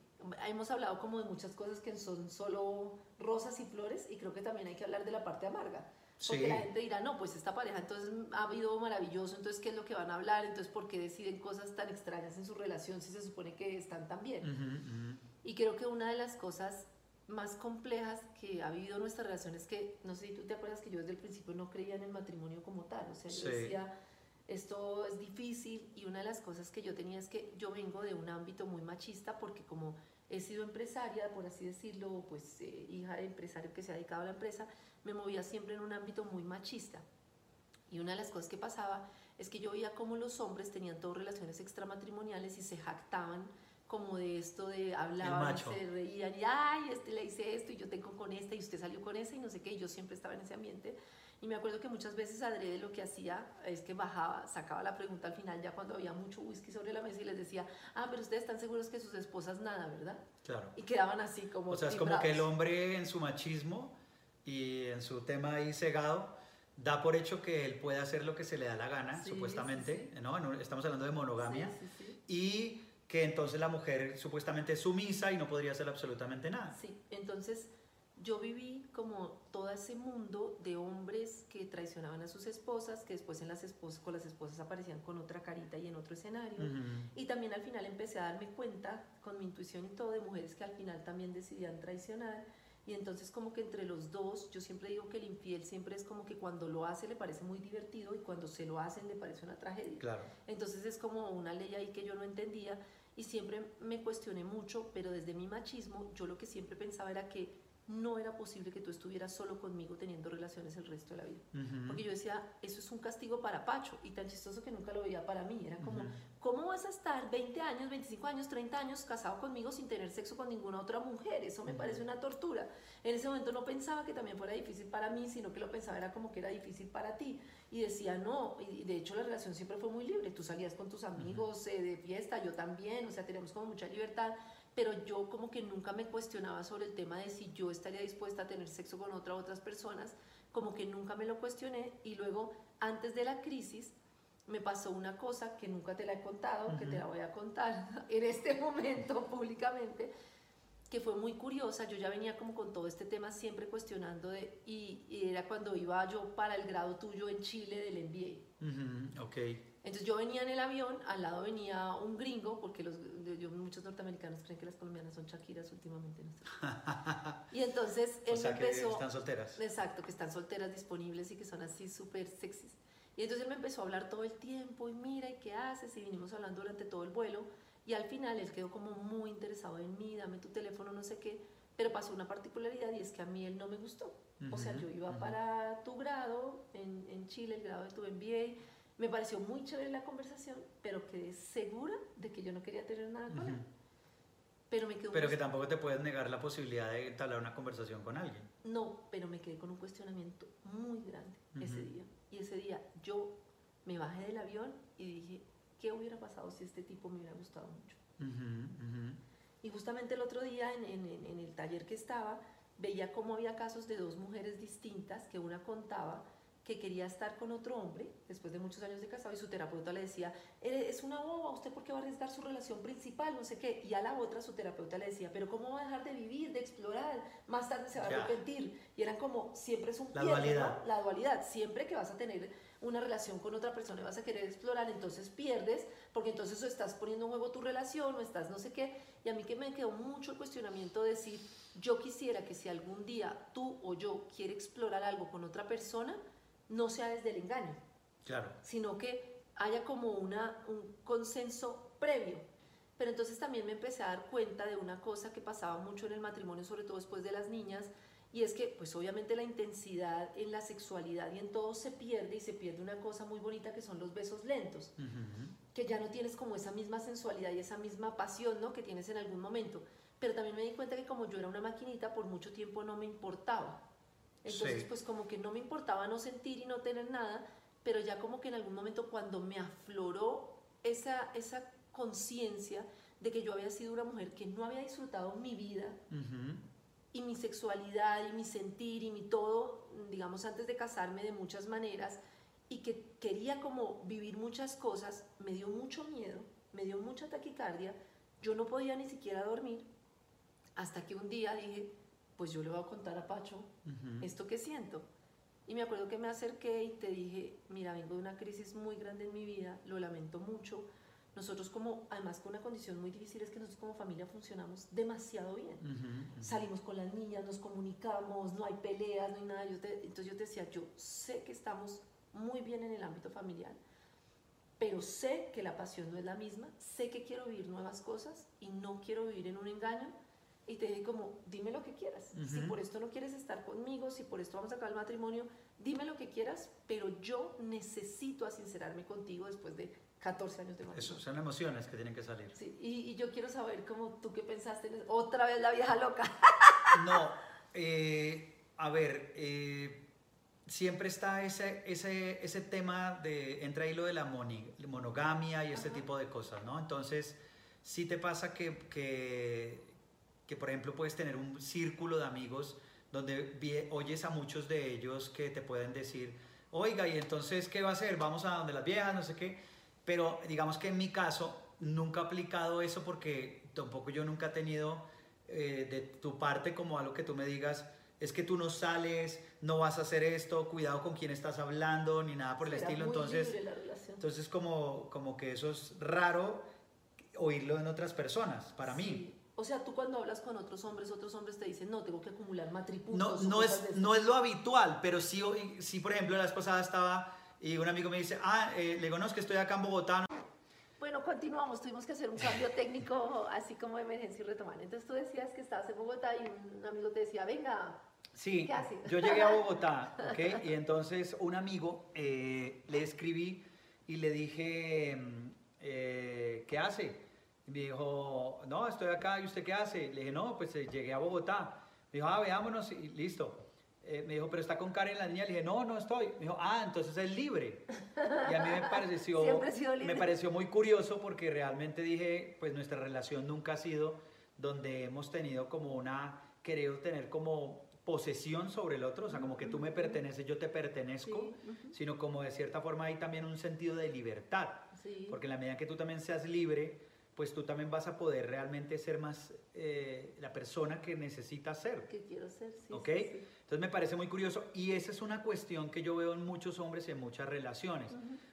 hemos hablado como de muchas cosas que son solo rosas y flores y creo que también hay que hablar de la parte amarga. Porque la gente dirá, no, pues esta pareja entonces ha habido maravilloso, entonces ¿qué es lo que van a hablar? Entonces ¿por qué deciden cosas tan extrañas en su relación si se supone que están tan bien? Y creo que una de las cosas más complejas que ha vivido nuestra relación es que, no sé si tú te acuerdas que yo desde el principio no creía en el matrimonio como tal, o sea, yo decía, esto es difícil y una de las cosas que yo tenía es que yo vengo de un ámbito muy machista porque como he sido empresaria, por así decirlo, pues eh, hija de empresario que se ha dedicado a la empresa, me movía siempre en un ámbito muy machista. Y una de las cosas que pasaba es que yo veía cómo los hombres tenían todas relaciones extramatrimoniales y se jactaban como de esto de hablaban, se reían y ay, este le hice esto y yo tengo con esta y usted salió con esa y no sé qué, y yo siempre estaba en ese ambiente. Y me acuerdo que muchas veces Adrede lo que hacía es que bajaba, sacaba la pregunta al final ya cuando había mucho whisky sobre la mesa y les decía, ah, pero ustedes están seguros que sus esposas nada, ¿verdad? Claro. Y quedaban así como... O sea, es como que el hombre en su machismo y en su tema ahí cegado da por hecho que él puede hacer lo que se le da la gana, supuestamente, ¿no? Estamos hablando de monogamia. y que entonces la mujer supuestamente es sumisa y no podría hacer absolutamente nada. Sí, entonces yo viví como todo ese mundo de hombres que traicionaban a sus esposas, que después en las esposas, con las esposas aparecían con otra carita y en otro escenario. Y también al final empecé a darme cuenta, con mi intuición y todo, de mujeres que al final también decidían traicionar. Y entonces como que entre los dos, yo siempre digo que el infiel siempre es como que cuando lo hace le parece muy divertido y cuando se lo hacen le parece una tragedia. Claro. Entonces es como una ley ahí que yo no entendía y siempre me cuestioné mucho, pero desde mi machismo yo lo que siempre pensaba era que no era posible que tú estuvieras solo conmigo teniendo relaciones el resto de la vida. Porque yo decía, eso es un castigo para Pacho, y tan chistoso que nunca lo veía para mí. Era como, ¿cómo vas a estar 20 años, 25 años, 30 años casado conmigo sin tener sexo con ninguna otra mujer? Eso me parece una tortura. En ese momento no pensaba que también fuera difícil para mí, sino que lo pensaba era como que era difícil para ti. Y decía, no, y de hecho la relación siempre fue muy libre. Tú salías con tus amigos eh, de fiesta, yo también, o sea, teníamos como mucha libertad pero yo como que nunca me cuestionaba sobre el tema de si yo estaría dispuesta a tener sexo con otra otras personas, como que nunca me lo cuestioné y luego antes de la crisis me pasó una cosa que nunca te la he contado, que te la voy a contar en este momento públicamente, que fue muy curiosa, yo ya venía como con todo este tema siempre cuestionando de, y, era cuando iba yo para el grado tuyo en Chile del MBA. ok. Entonces yo venía en el avión, al lado venía un gringo, porque los, yo, muchos norteamericanos creen que las colombianas son Shakiras últimamente. y entonces él o sea, empezó... Que están solteras. Exacto, que están solteras disponibles y que son así súper sexys. Y entonces él me empezó a hablar todo el tiempo y mira, ¿y qué haces? Y vinimos hablando durante todo el vuelo. Y al final él quedó como muy interesado en mí, dame tu teléfono, no sé qué. Pero pasó una particularidad y es que a mí él no me gustó. o sea, yo iba para tu grado en, en Chile, el grado de tu MBA me pareció muy chévere la conversación, pero quedé segura de que yo no quería tener nada con él. Pero me quedó Pero que tampoco te puedes negar la posibilidad de entablar una conversación con alguien. No, pero me quedé con un cuestionamiento muy grande ese día. Y ese día yo me bajé del avión y dije, ¿qué hubiera pasado si este tipo me hubiera gustado mucho? Y justamente el otro día en, en, en el taller que estaba, veía cómo había casos de dos mujeres distintas que una contaba que quería estar con otro hombre después de muchos años de casado y su terapeuta le decía, es una boba, ¿usted por qué va a arriesgar su relación principal? No sé qué. Y a la otra su terapeuta le decía, pero ¿cómo va a dejar de vivir, de explorar? Más tarde se va a arrepentir. Y eran como, siempre es un la dualidad. La dualidad. Siempre que vas a tener una relación con otra persona y vas a querer explorar, entonces pierdes, porque entonces o estás poniendo en juego tu relación o estás no sé qué. Y a mí que me quedó mucho el cuestionamiento de decir, yo quisiera que si algún día tú o yo quiere explorar algo con otra persona, no sea desde el engaño, claro. sino que haya como una, un consenso previo. Pero entonces también me empecé a dar cuenta de una cosa que pasaba mucho en el matrimonio, sobre todo después de las niñas, y es que pues obviamente la intensidad en la sexualidad y en todo se pierde y se pierde una cosa muy bonita que son los besos lentos, que ya no tienes como esa misma sensualidad y esa misma pasión ¿no? que tienes en algún momento. Pero también me di cuenta que como yo era una maquinita, por mucho tiempo no me importaba. Entonces, pues como que no me importaba no sentir y no tener nada, pero ya como que en algún momento cuando me afloró esa, esa conciencia de que yo había sido una mujer que no había disfrutado mi vida, y mi sexualidad y mi sentir y mi todo, digamos, antes de casarme de muchas maneras y que quería como vivir muchas cosas, me dio mucho miedo, me dio mucha taquicardia, yo no podía ni siquiera dormir, hasta que un día dije, pues yo le voy a contar a Pacho esto que siento. Y me acuerdo que me acerqué y te dije, mira, vengo de una crisis muy grande en mi vida, lo lamento mucho, nosotros como, además con una condición muy difícil es que nosotros como familia funcionamos demasiado bien. Salimos con las niñas, nos comunicamos, no hay peleas, no hay nada. Yo entonces yo te decía, yo sé que estamos muy bien en el ámbito familiar, pero sé que la pasión no es la misma, sé que quiero vivir nuevas cosas y no quiero vivir en un engaño. Y te dije como, dime lo que quieras. Si por esto no quieres estar conmigo, si por esto vamos a acabar el matrimonio, dime lo que quieras, pero yo necesito sincerarme contigo después de 14 años de matrimonio. Eso son emociones que tienen que salir. Sí, y, yo quiero saber cómo tú qué pensaste en eso. Otra vez la vieja loca. no, eh, a ver, eh, siempre está ese, ese, ese tema de, entra ahí lo de la monogamia y este tipo de cosas, ¿no? Entonces, sí te pasa que, que, que, por ejemplo, puedes tener un círculo de amigos donde oyes a muchos de ellos que te pueden decir, oiga, y entonces, ¿qué va a hacer? Vamos a donde las viejas, no sé qué pero digamos que en mi caso nunca he aplicado eso porque tampoco yo nunca he tenido eh, de tu parte como algo que tú me digas, es que tú no sales, no vas a hacer esto, cuidado con quién estás hablando, ni nada por el estilo. Entonces, entonces como, como que eso es raro oírlo en otras personas, para mí. O sea, tú cuando hablas con otros hombres, otros hombres te dicen, no, tengo que acumular matripuntos. No, no, es, no es lo habitual, pero sí, sí, por ejemplo, la vez pasada estaba y un amigo me dice, ah, eh, le conozco, estoy acá en Bogotá. Bueno, continuamos, tuvimos que hacer un cambio técnico así como de emergencia y retomar. Entonces tú decías que estabas en Bogotá y un amigo te decía, venga, Sí, ¿Qué haces? yo llegué a Bogotá, ¿ok? Y entonces un amigo eh, le escribí y le dije, mm, eh, ¿qué hace? Y me dijo, no, estoy acá, ¿y usted qué hace? Le dije, no, pues llegué a Bogotá. Me dijo, ah, veámonos y listo. Eh, me dijo, pero está con Karen la niña. Le dije, no, no estoy. Me dijo, ah, entonces es libre. Y a mí me pareció, me pareció muy curioso porque realmente dije, pues nuestra relación nunca ha sido donde hemos tenido como una, querido tener como posesión sobre el otro, o sea, como que tú me perteneces, yo te pertenezco, sino como de cierta forma hay también un sentido de libertad. Porque en la medida que tú también seas libre, pues tú también vas a poder realmente ser más eh, la persona que necesitas ser. Que quiero ser, sí. ¿Ok? Entonces me parece muy curioso y esa es una cuestión que yo veo en muchos hombres y en muchas relaciones.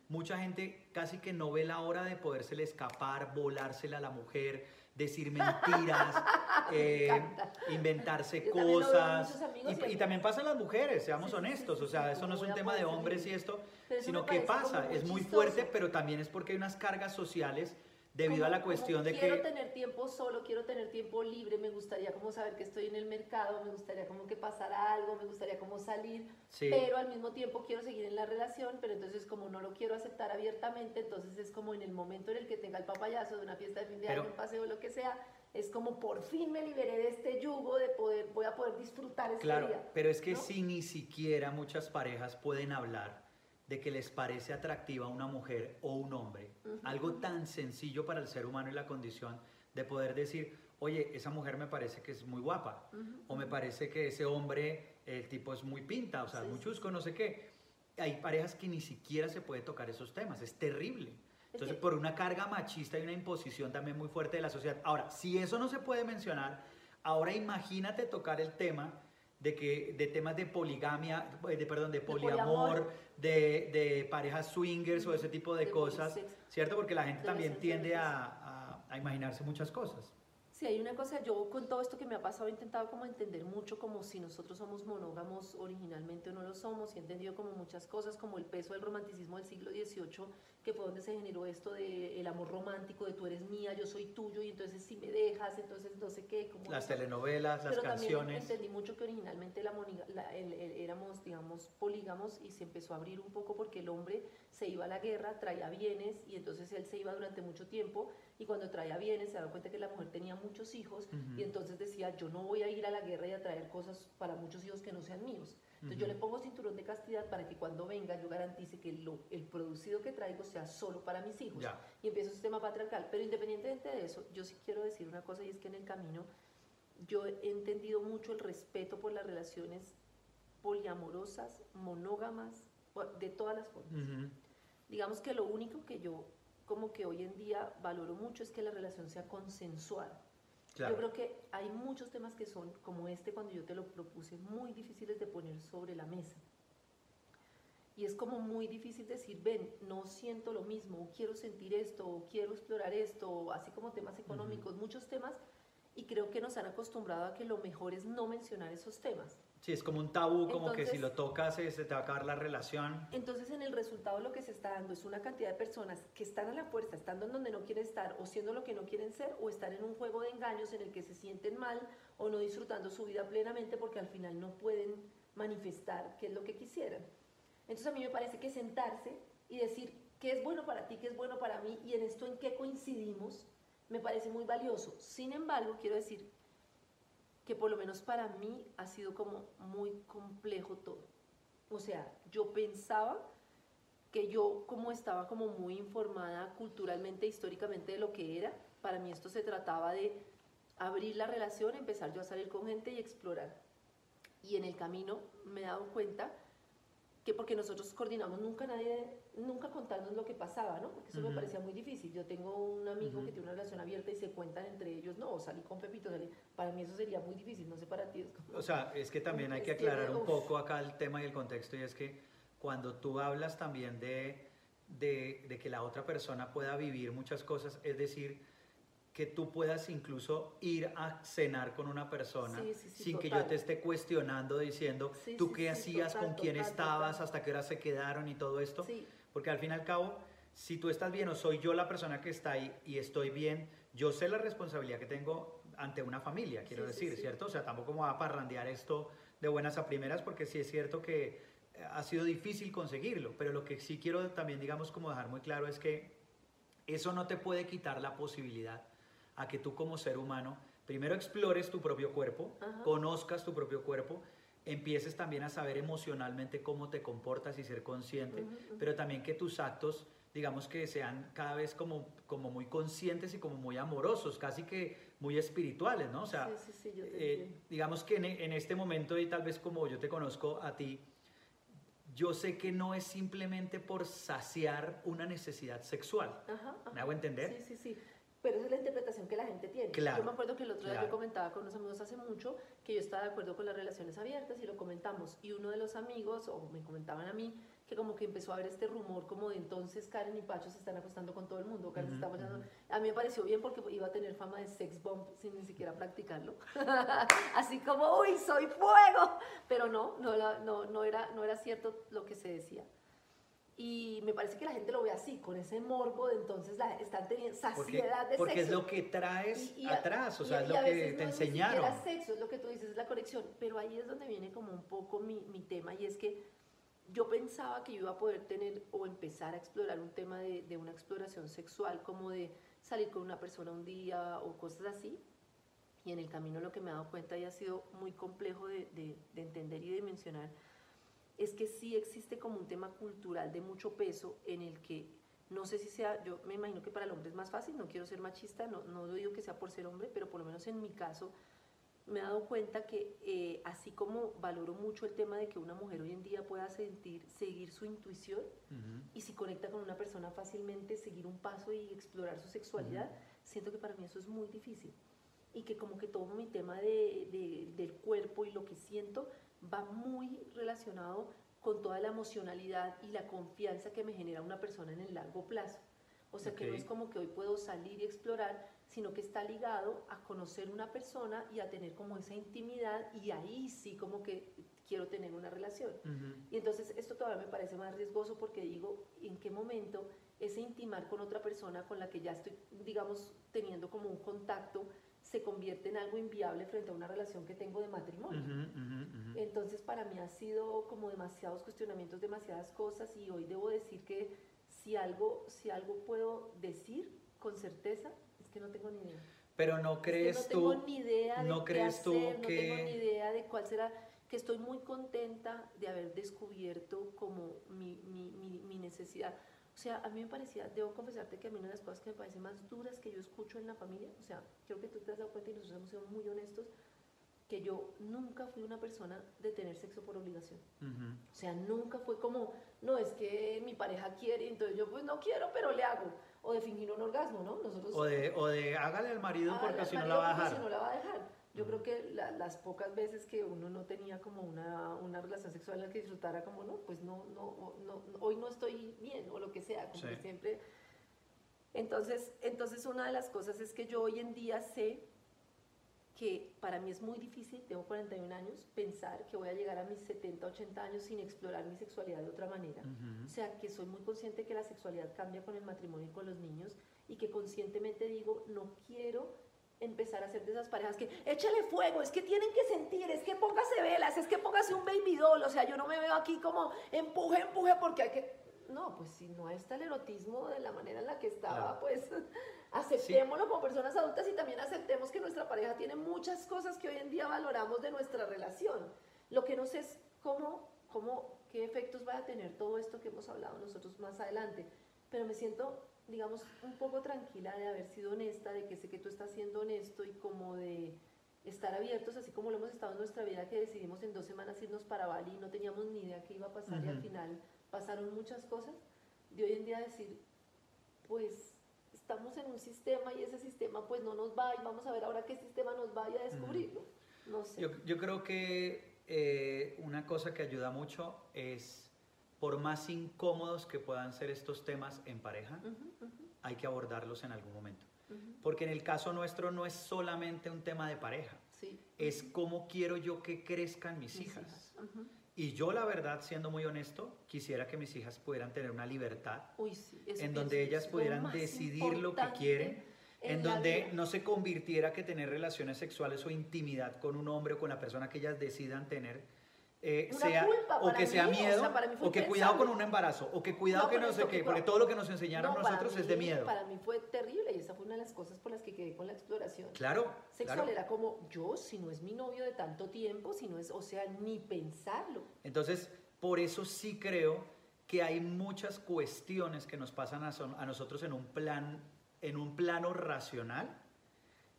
Mucha gente casi que no ve la hora de podérsele escapar, volársela a la mujer, decir mentiras, eh, inventarse cosas. Y, también pasan las mujeres, seamos honestos. o sea, eso no es un tema de hombres y esto, sino que pasa, es muy fuerte, pero también es porque hay unas cargas sociales debido a la cuestión de que... Quiero tener tiempo solo, quiero tener tiempo libre, me gustaría como saber que estoy en el mercado, me gustaría como que pasara algo, me gustaría como salir, pero al mismo tiempo quiero seguir en la relación, pero entonces como no lo quiero aceptar abiertamente, entonces es como en el momento en el que tenga el papayazo de una fiesta de fin de año, un paseo, lo que sea, es como por fin me liberé de este yugo de poder, voy a poder disfrutar este claro, día. pero es que si ni siquiera muchas parejas pueden hablar de que les parece atractiva una mujer o un hombre. Algo tan sencillo para el ser humano y la condición de poder decir, oye, esa mujer me parece que es muy guapa, o me parece que ese hombre, el tipo es muy pinta, o sea, muy chusco, no sé qué. Hay parejas que ni siquiera se puede tocar esos temas, es terrible. Entonces, por una carga machista y una imposición también muy fuerte de la sociedad. Ahora, si eso no se puede mencionar, ahora imagínate tocar el tema de, que, de temas de poligamia, de, perdón, de poliamor, de, de parejas swingers o ese tipo de, cosas, ¿cierto? Porque la gente también tiende a, a, imaginarse muchas cosas. Sí, hay una cosa, yo con todo esto que me ha pasado he intentado como entender mucho como si nosotros somos monógamos originalmente o no lo somos, y he entendido como muchas cosas, como el peso del romanticismo del siglo XVIII que fue donde se generó esto de el amor romántico, de tú eres mía, yo soy tuyo, y entonces si me dejas, entonces no sé qué. Como las telenovelas, las canciones. entendí mucho que originalmente la, éramos, digamos, polígamos y se empezó a abrir un poco porque el hombre se iba a la guerra, traía bienes, y entonces él se iba durante mucho tiempo, y cuando traía bienes se daba cuenta que la mujer tenía muchos hijos, y entonces decía, yo no voy a ir a la guerra y a traer cosas para muchos hijos que no sean míos. Entonces yo le pongo cinturón de castidad para que cuando venga yo garantice que el producido que traigo sea solo para mis hijos. Y empieza un sistema patriarcal. Pero independientemente de eso, yo sí quiero decir una cosa y es que en el camino yo he entendido mucho el respeto por las relaciones poliamorosas, monógamas, de todas las formas. Digamos que lo único que yo como que hoy en día valoro mucho es que la relación sea consensual. Yo creo que hay muchos temas que son, como este cuando yo te lo propuse, muy difíciles de poner sobre la mesa. Y es como muy difícil decir, ven, no siento lo mismo, quiero sentir esto, o quiero explorar esto, así como temas económicos, muchos temas, y creo que nos han acostumbrado a que lo mejor es no mencionar esos temas. Sí, es como un tabú, como que si lo tocas se, te va a acabar la relación. Entonces, en el resultado lo que se está dando es una cantidad de personas que están a la fuerza, estando en donde no quieren estar, o siendo lo que no quieren ser, o están en un juego de engaños en el que se sienten mal, o no disfrutando su vida plenamente porque al final no pueden manifestar qué es lo que quisieran. Entonces, a mí me parece que sentarse y decir qué es bueno para ti, qué es bueno para mí, y en esto en qué coincidimos, me parece muy valioso. Sin embargo, quiero decir que por lo menos para mí ha sido como muy complejo todo. O sea, yo pensaba que yo como estaba como muy informada culturalmente, históricamente de lo que era, para mí esto se trataba de abrir la relación, empezar yo a salir con gente y explorar. Y en el camino me he dado cuenta que porque nosotros coordinamos nunca nadie, nunca contarnos lo que pasaba, ¿no? Porque eso me parecía muy difícil. Yo tengo un amigo que tiene una relación abierta y se cuentan entre ellos, no, salí con Pepito, salí. Para mí eso sería muy difícil, no sé para ti. o sea, es que también hay que aclarar un poco acá el tema y el contexto y es que cuando tú hablas también de, de, de que la otra persona pueda vivir muchas cosas, es decir, que tú puedas incluso ir a cenar con una persona sin que yo te esté cuestionando diciendo tú qué hacías, con quién estabas, hasta qué hora se quedaron y todo esto. Porque al fin y al cabo, si tú estás bien o soy yo la persona que está ahí y estoy bien, yo sé la responsabilidad que tengo ante una familia, quiero decir, ¿cierto? O sea, tampoco me va a parrandear esto de buenas a primeras porque sí es cierto que ha sido difícil conseguirlo, pero lo que sí quiero también, digamos, como dejar muy claro es que eso no te puede quitar la posibilidad a que tú como ser humano primero explores tu propio cuerpo, conozcas tu propio cuerpo, empieces también a saber emocionalmente cómo te comportas y ser consciente, pero también que tus actos, digamos que sean cada vez como, como muy conscientes y como muy amorosos, casi que muy espirituales, ¿no? O sea, eh, digamos que en, este momento y tal vez como yo te conozco a ti, yo sé que no es simplemente por saciar una necesidad sexual. ¿Me hago entender? Sí, sí, sí. Pero esa es la interpretación que la gente tiene. yo me acuerdo que el otro día yo comentaba con unos amigos hace mucho que yo estaba de acuerdo con las relaciones abiertas y lo comentamos. Y uno de los amigos, o me comentaban a mí, que como que empezó a haber este rumor como de entonces Karen y Pacho se están acostando con todo el mundo. Karen está A mí me pareció bien porque iba a tener fama de sex bomb sin ni siquiera practicarlo. Así como, uy, soy fuego. Pero no, no, no, no, era, no era cierto lo que se decía. Y me parece que la gente lo ve así, con ese morbo de entonces la, están teniendo saciedad de sexo. Porque es lo que traes atrás, o sea, es lo que te enseñaron. Es sexo, es lo que tú dices, es la conexión. Pero ahí es donde viene como un poco mi, mi, tema y es que yo pensaba que yo iba a poder tener o empezar a explorar un tema de, de una exploración sexual, como de salir con una persona un día o cosas así. Y en el camino lo que me he dado cuenta y ha sido muy complejo de, de, de entender y de mencionar es que sí existe como un tema cultural de mucho peso en el que no sé si sea, yo me imagino que para el hombre es más fácil, no quiero ser machista, no, no digo que sea por ser hombre, pero por lo menos en mi caso me he dado cuenta que eh, así como valoro mucho el tema de que una mujer hoy en día pueda sentir, seguir su intuición y si conecta con una persona fácilmente, seguir un paso y explorar su sexualidad, siento que para mí eso es muy difícil. Y que como que todo mi tema de, del cuerpo y lo que siento va muy relacionado con toda la emocionalidad y la confianza que me genera una persona en el largo plazo. O sea, que no es como que hoy puedo salir y explorar, sino que está ligado a conocer una persona y a tener como esa intimidad y ahí sí como que quiero tener una relación. Y entonces esto todavía me parece más riesgoso porque digo, ¿en qué momento ese intimar con otra persona con la que ya estoy, digamos, teniendo como un contacto, se convierte en algo inviable frente a una relación que tengo de matrimonio. Entonces para mí ha sido como demasiados cuestionamientos, demasiadas cosas y hoy debo decir que si algo, si algo puedo decir con certeza es que no tengo ni idea. Pero no crees tú... no tengo ni idea de no crees tú que... no tengo ni idea de cuál será que estoy muy contenta de haber descubierto como mi, mi, mi, mi necesidad. O sea, a mí me parecía, debo confesarte que a mí una de las cosas que me parece más duras que yo escucho en la familia, o sea, creo que tú te has dado cuenta y nosotros hemos sido muy honestos, que yo nunca fui una persona de tener sexo por obligación. O sea, nunca fue como, no, es que mi pareja quiere, entonces yo pues no quiero, pero le hago. O de fingir un orgasmo, ¿no? Nosotros, o, de, o de hágale al marido porque si no la va a dejar. Si no la va a dejar. Yo creo que las pocas veces que uno no tenía como una, una, relación sexual en la que disfrutara como, no, pues no, no, no, hoy no estoy bien o lo que sea, como siempre. Entonces, entonces una de las cosas es que yo hoy en día sé que para mí es muy difícil, tengo 41 años, pensar que voy a llegar a mis 70, 80 años sin explorar mi sexualidad de otra manera. O sea, que soy muy consciente que la sexualidad cambia con el matrimonio y con los niños y que conscientemente digo, no quiero empezar a hacer de esas parejas que échale fuego, es que tienen que sentir, es que póngase velas, es que póngase un baby doll, o sea, yo no me veo aquí como empuje, empuje porque hay que... No, pues si no está el erotismo de la manera en la que estaba, pues aceptémoslo como personas adultas y también aceptemos que nuestra pareja tiene muchas cosas que hoy en día valoramos de nuestra relación. Lo que no sé es cómo, cómo, qué efectos va a tener todo esto que hemos hablado nosotros más adelante. Pero me siento, digamos, un poco tranquila de haber sido honesta, de que sé que tú estás siendo honesto y como de estar abiertos, así como lo hemos estado en nuestra vida, que decidimos en dos semanas irnos para Bali y no teníamos ni idea qué iba a pasar y al final pasaron muchas cosas. De hoy en día decir, pues estamos en un sistema y ese sistema pues no nos va y vamos a ver ahora qué sistema nos vaya a descubrirlo. No sé. Yo, yo creo que eh, una cosa que ayuda mucho es, por más incómodos que puedan ser estos temas en pareja, hay que abordarlos en algún momento. Porque en el caso nuestro no es solamente un tema de pareja, sí. es cómo quiero yo que crezcan mis, hijas. hijas. Y yo, la verdad, siendo muy honesto, quisiera que mis hijas pudieran tener una libertad en donde ellas pudieran decidir lo que quieren, en, donde no se convirtiera que tener relaciones sexuales o intimidad con un hombre o con la persona que ellas decidan tener eh, sea, o que sea miedo, o, que cuidado con un embarazo, o que cuidado que no sé qué, porque todo lo que nos enseñaron nosotros es de miedo. Para mí fue terrible y esa fue una de las cosas por las que quedé con la exploración. Claro. Sexual era como yo, si no es mi novio de tanto tiempo, si no es, o sea, ni pensarlo. Entonces, por eso sí creo que hay muchas cuestiones que nos pasan a, a nosotros en un plan, en un plano racional,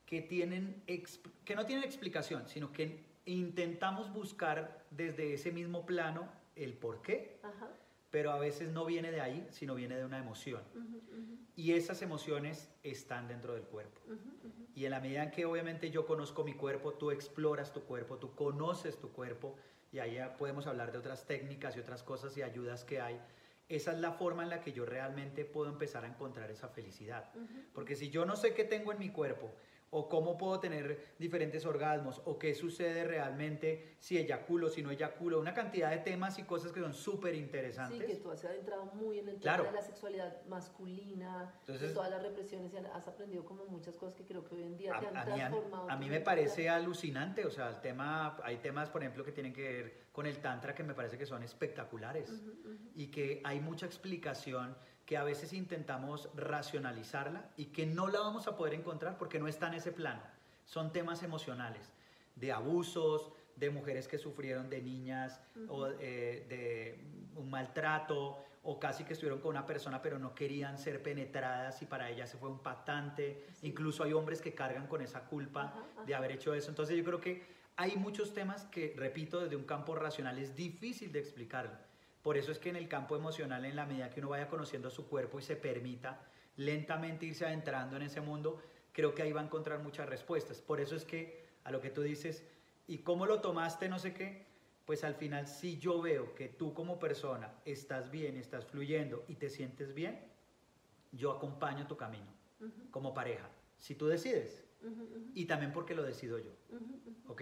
que tienen, que no tienen explicación, sino que intentamos buscar desde ese mismo plano el por qué, pero a veces no viene de ahí, sino viene de una emoción. Y esas emociones están dentro del cuerpo. Y en la medida en que obviamente yo conozco mi cuerpo, tú exploras tu cuerpo, tú conoces tu cuerpo, y ahí podemos hablar de otras técnicas y otras cosas y ayudas que hay. Esa es la forma en la que yo realmente puedo empezar a encontrar esa felicidad. Porque si yo no sé qué tengo en mi cuerpo, o cómo puedo tener diferentes orgasmos, o qué sucede realmente si eyaculo, si no eyaculo, una cantidad de temas y cosas que son súper interesantes. Sí, que tú has adentrado muy en el tema de la sexualidad masculina, de todas las represiones, y has aprendido como muchas cosas que creo que hoy en día te han transformado. A, mí me parece alucinante, o sea, el tema, hay temas, por ejemplo, que tienen que ver con el tantra que me parece que son espectaculares y que hay mucha explicación que a veces intentamos racionalizarla y que no la vamos a poder encontrar porque no está en ese plano. Son temas emocionales, de abusos, de mujeres que sufrieron de niñas o eh, de un maltrato o casi que estuvieron con una persona pero no querían ser penetradas y para ellas se fue un patante. Incluso hay hombres que cargan con esa culpa de haber hecho eso. Entonces yo creo que hay muchos temas que, repito, desde un campo racional es difícil de explicarlo por eso es que en el campo emocional, en la medida que uno vaya conociendo su cuerpo y se permita lentamente irse adentrando en ese mundo, creo que ahí va a encontrar muchas respuestas. Por eso es que a lo que tú dices, ¿y cómo lo tomaste? No sé qué. Pues al final, si yo veo que tú como persona estás bien, estás fluyendo y te sientes bien, yo acompaño tu camino como pareja. Si tú decides. Y también porque lo decido yo. ¿Ok?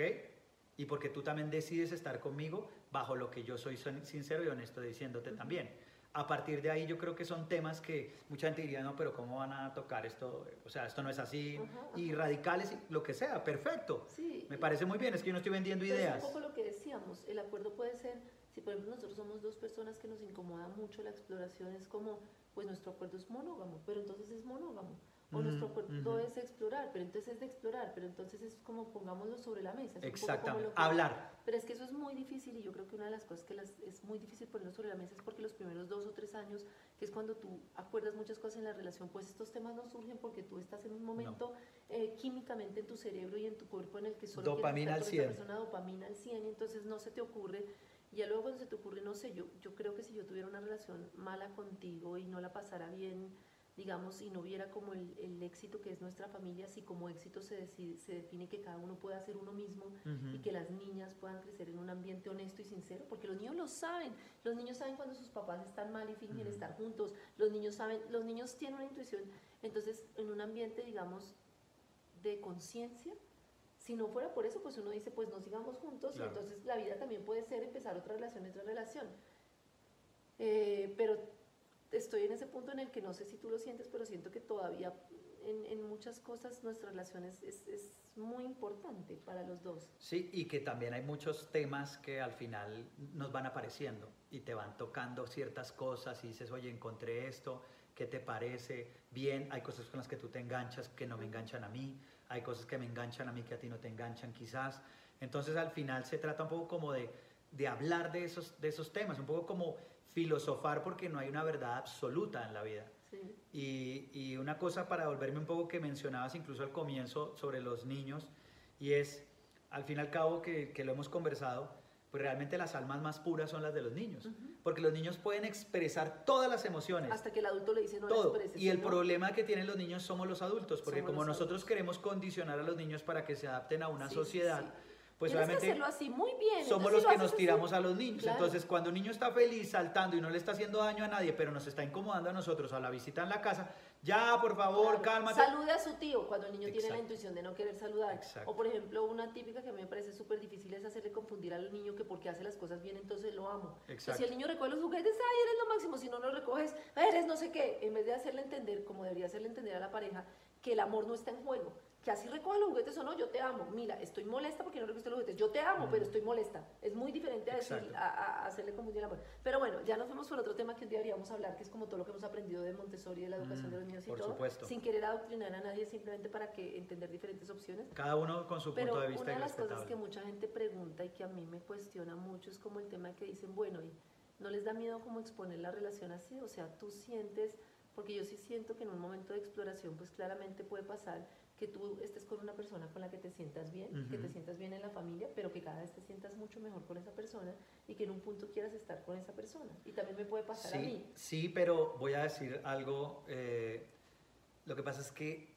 Y porque tú también decides estar conmigo bajo lo que yo soy sincero y honesto diciéndote también. A partir de ahí yo creo que son temas que mucha gente diría, no, pero ¿cómo van a tocar esto? O sea, esto no es así. Y radicales, lo que sea, perfecto. Sí, Me parece muy bien, es que yo no estoy vendiendo ideas. Es un poco lo que decíamos, el acuerdo puede ser, si por ejemplo nosotros somos dos personas que nos incomoda mucho la exploración, es como, pues nuestro acuerdo es monógamo, pero entonces es monógamo. O nuestro acuerdo es explorar, pero entonces es de explorar, pero entonces es como pongámoslo sobre la mesa. Exactamente, hablar. Pero es que eso es muy difícil y yo creo que una de las cosas que las, es muy difícil ponerlo sobre la mesa es porque los primeros dos o tres años, que es cuando tú acuerdas muchas cosas en la relación, pues estos temas no surgen porque tú estás en un momento eh, químicamente en tu cerebro y en tu cuerpo en el que solo dopamina al 100. persona dopamina al 100 y entonces no se te ocurre y ya luego cuando se te ocurre, no sé, yo, yo creo que si yo tuviera una relación mala contigo y no la pasara bien, digamos, y no viera como el, el, éxito que es nuestra familia, si como éxito se, se define que cada uno pueda ser uno mismo y que las niñas puedan crecer en un ambiente honesto y sincero, porque los niños lo saben, los niños saben cuando sus papás están mal y fingen estar juntos, los niños saben, los niños tienen una intuición, entonces en un ambiente, digamos, de conciencia, si no fuera por eso, pues uno dice, pues no sigamos juntos y entonces la vida también puede ser empezar otra relación, otra relación. Eh, pero estoy en ese punto en el que no sé si tú lo sientes, pero siento que todavía en, en muchas cosas nuestra relación es, es, es, muy importante para los dos. Sí, y que también hay muchos temas que al final nos van apareciendo y te van tocando ciertas cosas y dices, oye, encontré esto, ¿qué te parece? Bien, hay cosas con las que tú te enganchas que no me enganchan a mí, hay cosas que me enganchan a mí que a ti no te enganchan quizás. Entonces al final se trata un poco como de, de hablar de esos, de esos temas, un poco como filosofar porque no hay una verdad absoluta en la vida. Y, y, una cosa para volverme un poco que mencionabas incluso al comienzo sobre los niños, y es, al fin y al cabo que, que lo hemos conversado, pues realmente las almas más puras son las de los niños, porque los niños pueden expresar todas las emociones. Hasta que el adulto le dice no todo. Y el problema que tienen los niños somos los adultos, porque como nosotros queremos condicionar a los niños para que se adapten a una sociedad, pues obviamente así muy bien. somos los que nos tiramos a los niños. Entonces, cuando un niño está feliz saltando y no le está haciendo daño a nadie, pero nos está incomodando a nosotros a la visita en la casa, ya, por favor, cálmate. Salude a su tío cuando el niño tiene la intuición de no querer saludar. O, por ejemplo, una típica que a mí me parece súper difícil es hacerle confundir al niño que porque hace las cosas bien, entonces lo amo. Si el niño recoge los juguetes, ay, eres lo máximo. Si no lo recoges, eres no sé qué. En vez de hacerle entender, como debería hacerle entender a la pareja, que el amor no está en juego que así recoja los juguetes o no, yo te amo. Mira, estoy molesta porque no recogiste los juguetes. Yo te amo, pero estoy molesta. Es muy diferente a, decir, a, hacerle confundir el amor. Pero bueno, ya nos fuimos por otro tema que un día deberíamos hablar, que es como todo lo que hemos aprendido de Montessori, de la educación de los niños y todo. Supuesto. Sin querer adoctrinar a nadie, simplemente para que entender diferentes opciones. Cada uno con su punto de vista. Una de las cosas que mucha gente pregunta y que a mí me cuestiona mucho es como el tema que dicen, bueno, ¿y no les da miedo como exponer la relación así? O sea, tú sientes, porque yo sí siento que en un momento de exploración, pues claramente puede pasar que tú estés con una persona con la que te sientas bien, que te sientas bien en la familia, pero que cada vez te sientas mucho mejor con esa persona y que en un punto quieras estar con esa persona. Y también me puede pasar a mí. Sí, pero voy a decir algo. Eh, lo que pasa es que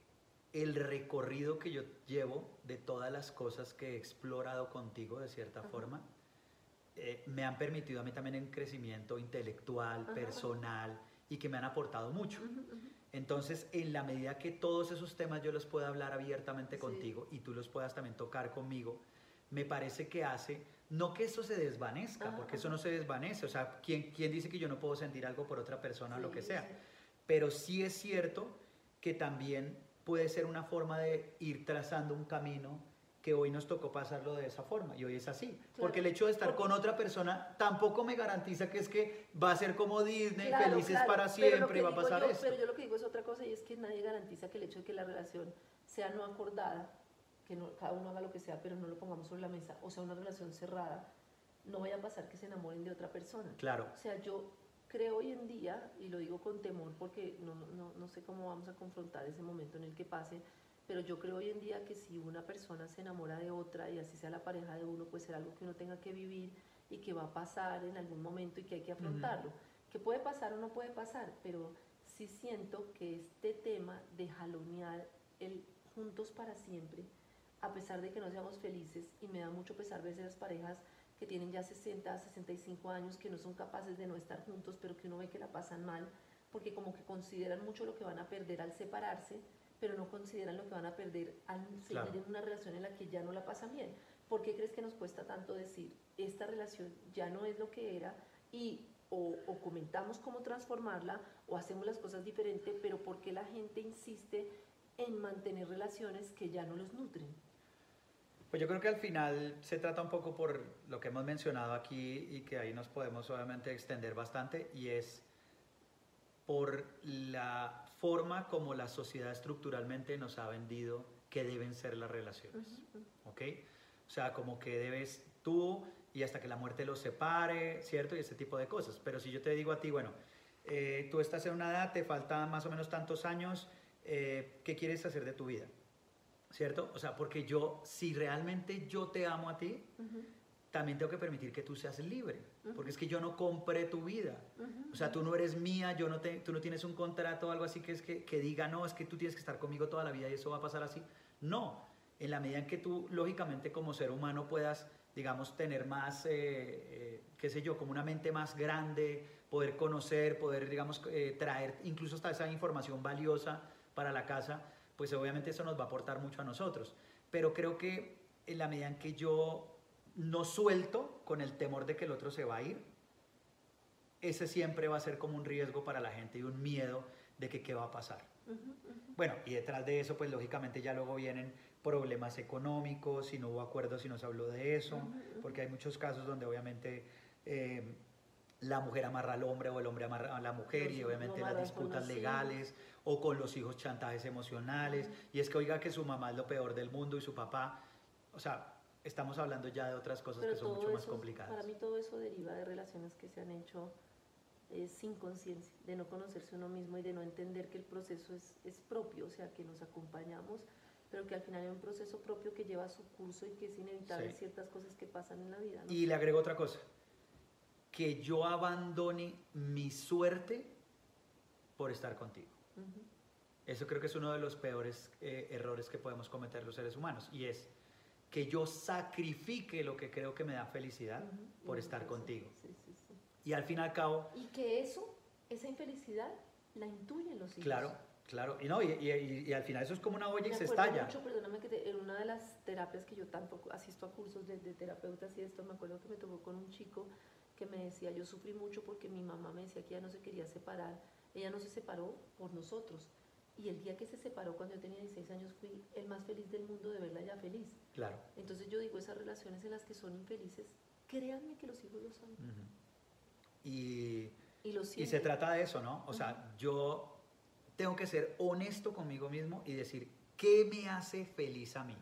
el recorrido que yo llevo de todas las cosas que he explorado contigo de cierta forma, eh, me han permitido a mí también en crecimiento intelectual, personal y que me han aportado mucho. Entonces, en la medida que todos esos temas yo los pueda hablar abiertamente contigo y tú los puedas también tocar conmigo, me parece que hace, no que eso se desvanezca, porque eso no se desvanece, o sea, ¿quién, ¿quién, dice que yo no puedo sentir algo por otra persona o lo que sea? Pero sí es cierto que también puede ser una forma de ir trazando un camino que hoy nos tocó pasarlo de esa forma y hoy es así. Porque el hecho de estar con otra persona tampoco me garantiza que es que va a ser como Disney, felices para siempre y va a pasar eso. Pero yo lo que digo es otra cosa y es que nadie garantiza que el hecho de que la relación sea no acordada, que no, cada uno haga lo que sea, pero no lo pongamos sobre la mesa, o sea, una relación cerrada, no vaya a pasar que se enamoren de otra persona. Claro. O sea, yo creo hoy en día, y lo digo con temor porque no, no, no sé cómo vamos a confrontar ese momento en el que pase, pero yo creo hoy en día que si una persona se enamora de otra y así sea la pareja de uno, pues será algo que uno tenga que vivir y que va a pasar en algún momento y que hay que afrontarlo. Que puede pasar o no puede pasar, pero sí siento que este tema de jalonear el juntos para siempre, a pesar de que no seamos felices, y me da mucho pesar ver esas parejas que tienen ya 60, 65 años, que no son capaces de no estar juntos, pero que uno ve que la pasan mal, porque como que consideran mucho lo que van a perder al separarse, pero no consideran lo que van a perder al seguir en una relación en la que ya no la pasan bien. ¿Por qué crees que nos cuesta tanto decir, esta relación ya no es lo que era y o, comentamos cómo transformarla o hacemos las cosas diferente, pero por qué la gente insiste en mantener relaciones que ya no los nutren? Pues yo creo que al final se trata un poco por lo que hemos mencionado aquí y que ahí nos podemos obviamente extender bastante y es por la forma como la sociedad estructuralmente nos ha vendido que deben ser las relaciones. ¿Ok? O sea, como que debes tú y hasta que la muerte los separe, ¿cierto? Y ese tipo de cosas. Pero si yo te digo a ti, bueno, eh, tú estás en una edad, te faltan más o menos tantos años, eh, ¿qué quieres hacer de tu vida? ¿Cierto? O sea, porque yo, si realmente yo te amo a ti, también tengo que permitir que tú seas libre, porque es que yo no compré tu vida. O sea, tú no eres mía, yo no te, tú no tienes un contrato o algo así que, es que, que diga, no, es que tú tienes que estar conmigo toda la vida y eso va a pasar así. No, en la medida en que tú, lógicamente, como ser humano puedas, digamos, tener más, eh, eh, qué sé yo, como una mente más grande, poder conocer, poder, digamos, eh, traer incluso hasta esa información valiosa para la casa, pues obviamente eso nos va a aportar mucho a nosotros. Pero creo que en la medida en que yo no suelto con el temor de que el otro se va a ir, ese siempre va a ser como un riesgo para la gente y un miedo de que qué va a pasar. Bueno, y detrás de eso, pues lógicamente ya luego vienen problemas económicos, si no hubo acuerdos, si no se habló de eso, porque hay muchos casos donde obviamente eh, la mujer amarra al hombre o el hombre amarra a la mujer y obviamente las disputas legales o con los hijos chantajes emocionales. Y es que oiga que su mamá es lo peor del mundo y su papá, o sea, estamos hablando ya de otras cosas que son mucho más complicadas. Para mí todo eso deriva de relaciones que se han hecho eh, sin conciencia, de no conocerse uno mismo y de no entender que el proceso es, es propio, o sea, que nos acompañamos pero que al final hay un proceso propio que lleva su curso y que es inevitable ciertas cosas que pasan en la vida. Y le agrego otra cosa, que yo abandone mi suerte por estar contigo. Eso creo que es uno de los peores eh, errores que podemos cometer los seres humanos y es que yo sacrifique lo que creo que me da felicidad por estar contigo. y al fin y al cabo... Y que eso, esa infelicidad, la intuyen los hijos. Claro, Claro, y, no, y, y, al final eso es como una olla y se estalla. Mucho, perdóname que en una de las terapias que yo tampoco asisto a cursos de, de, terapeutas y esto, me acuerdo que me tocó con un chico que me decía, yo sufrí mucho porque mi mamá me decía que ella no se quería separar, ella no se separó por nosotros. Y el día que se separó, cuando yo tenía 16 años, fui el más feliz del mundo de verla ya feliz. Claro. Entonces yo digo, esas relaciones en las que son infelices, créanme que los hijos lo son. y, y, y, se trata de eso, ¿no? O sea, yo tengo que ser honesto conmigo mismo y decir, ¿qué me hace feliz a mí?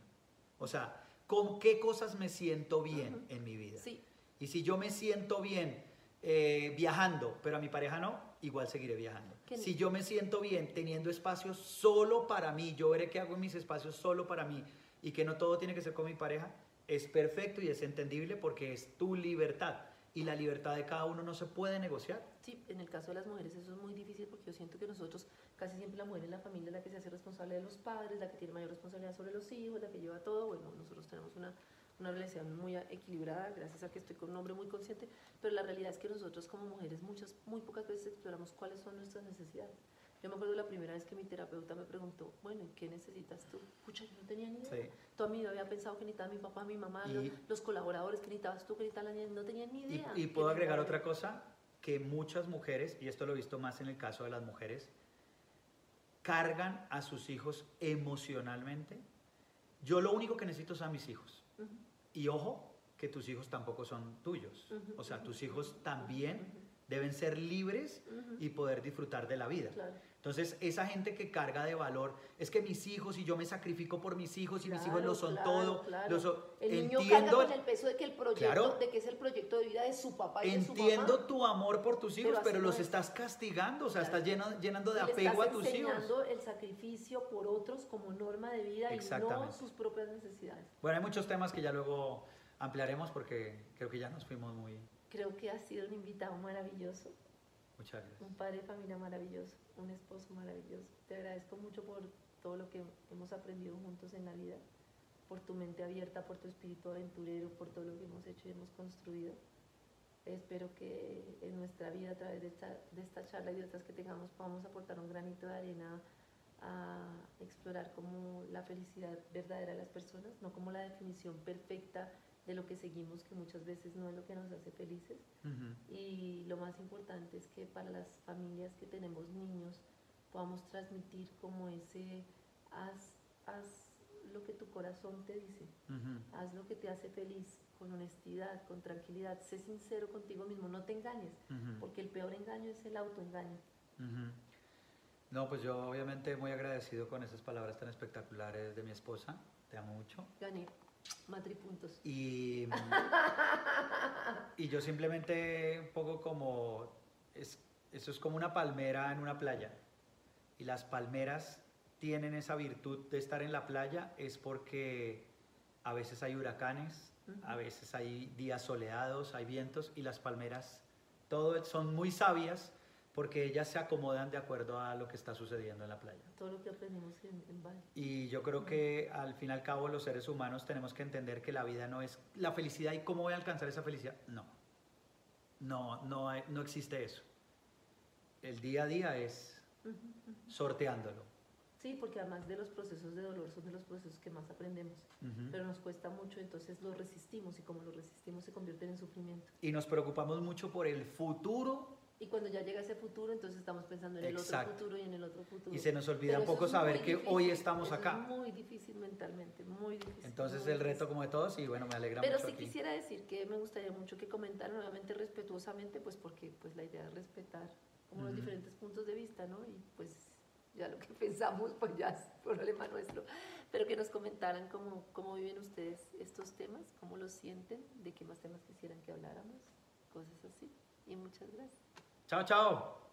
O sea, ¿con qué cosas me siento bien en mi vida? Sí. Y si yo me siento bien eh, viajando, pero a mi pareja no, igual seguiré viajando. Si yo me siento bien teniendo espacios solo para mí, yo veré qué hago en mis espacios solo para mí y que no todo tiene que ser con mi pareja, es perfecto y es entendible porque es tu libertad y la libertad de cada uno no se puede negociar. Sí, en el caso de las mujeres eso es muy difícil porque yo siento que nosotros, casi siempre la mujer en la familia es la que se hace responsable de los padres, la que tiene mayor responsabilidad sobre los hijos, la que lleva todo. Bueno, nosotros tenemos una, una relación muy equilibrada, gracias a que estoy con un hombre muy consciente, pero la realidad es que nosotros como mujeres muchas, muy pocas veces exploramos cuáles son nuestras necesidades. Yo me acuerdo la primera vez que mi terapeuta me preguntó, bueno, ¿y qué necesitas tú? Pucha, yo no tenía ni idea. Sí. Toda mi vida había pensado que necesitaba mi papá, mi mamá, los, colaboradores, que necesitabas tú, que necesitaba la niña, no tenía ni idea. Y, puedo agregar otra cosa, que muchas mujeres, y esto lo he visto más en el caso de las mujeres, cargan a sus hijos emocionalmente. Yo lo único que necesito son mis hijos. Y ojo, que tus hijos tampoco son tuyos. o sea, tus hijos también deben ser libres y poder disfrutar de la vida. Claro. Entonces, esa gente que carga de valor, es que mis hijos y yo me sacrifico por mis hijos y mis hijos lo son todo. el niño entiendo, carga con el peso de que, el proyecto, de que es el proyecto de vida de su papá y de su mamá. Entiendo tu amor por tus hijos, pero, los estás castigando, o sea, estás llenando de apego a tus hijos. Estás el sacrificio por otros como norma de vida y no sus propias necesidades. Bueno, hay muchos temas que ya luego ampliaremos porque creo que ya nos fuimos muy... Creo que has sido un invitado maravilloso. Muchas gracias. Un padre de familia maravilloso un esposo maravilloso. Te agradezco mucho por todo lo que hemos aprendido juntos en la vida, por tu mente abierta, por tu espíritu aventurero, por todo lo que hemos hecho y hemos construido. Espero que en nuestra vida, a través de esta, de esta charla y de otras que tengamos, podamos aportar un granito de arena a explorar como la felicidad verdadera de las personas, no como la definición perfecta de lo que seguimos, que muchas veces no es lo que nos hace felices. Y lo más importante es que para las familias que tenemos niños podamos transmitir como ese, haz, haz lo que tu corazón te dice, haz lo que te hace feliz, con honestidad, con tranquilidad, sé sincero contigo mismo, no te engañes, porque el peor engaño es el autoengaño. No, pues yo obviamente muy agradecido con esas palabras tan espectaculares de mi esposa. Te amo mucho. Gané. Matripuntos. Y, y yo simplemente un poco como, es, eso es como una palmera en una playa. Y las palmeras tienen esa virtud de estar en la playa es porque a veces hay huracanes, a veces hay días soleados, hay vientos y las palmeras todo son muy sabias porque ellas se acomodan de acuerdo a lo que está sucediendo en la playa. Todo lo que aprendimos en, en Bali. Y yo creo que al fin y al cabo los seres humanos tenemos que entender que la vida no es la felicidad y cómo voy a alcanzar esa felicidad. No, no, no, hay- no existe eso. El día a día es sorteándolo. Sí, porque además de los procesos de dolor son de los procesos que más aprendemos, Ujú. pero nos cuesta mucho, entonces los resistimos y como los resistimos se convierten en sufrimiento. Y nos preocupamos mucho por el futuro Y cuando ya llega ese futuro, entonces estamos pensando en el Exacto. otro futuro y en el otro futuro. y se nos olvida Pero un poco es saber muy que difícil, hoy estamos eso es acá. muy difícil mentalmente, muy difícil. Entonces muy el reto difícil. como de todos y bueno, me alegra Pero mucho sí aquí. quisiera decir que me gustaría mucho que comentaran nuevamente respetuosamente, pues porque pues la idea es respetar como los Ujú. diferentes puntos de vista, ¿no? Y pues ya lo que pensamos pues ya es problema nuestro, pero que nos comentaran cómo, cómo viven ustedes estos temas, cómo los sienten, de qué más temas quisieran que habláramos, cosas así. Y muchas gracias. Tchau, tchau!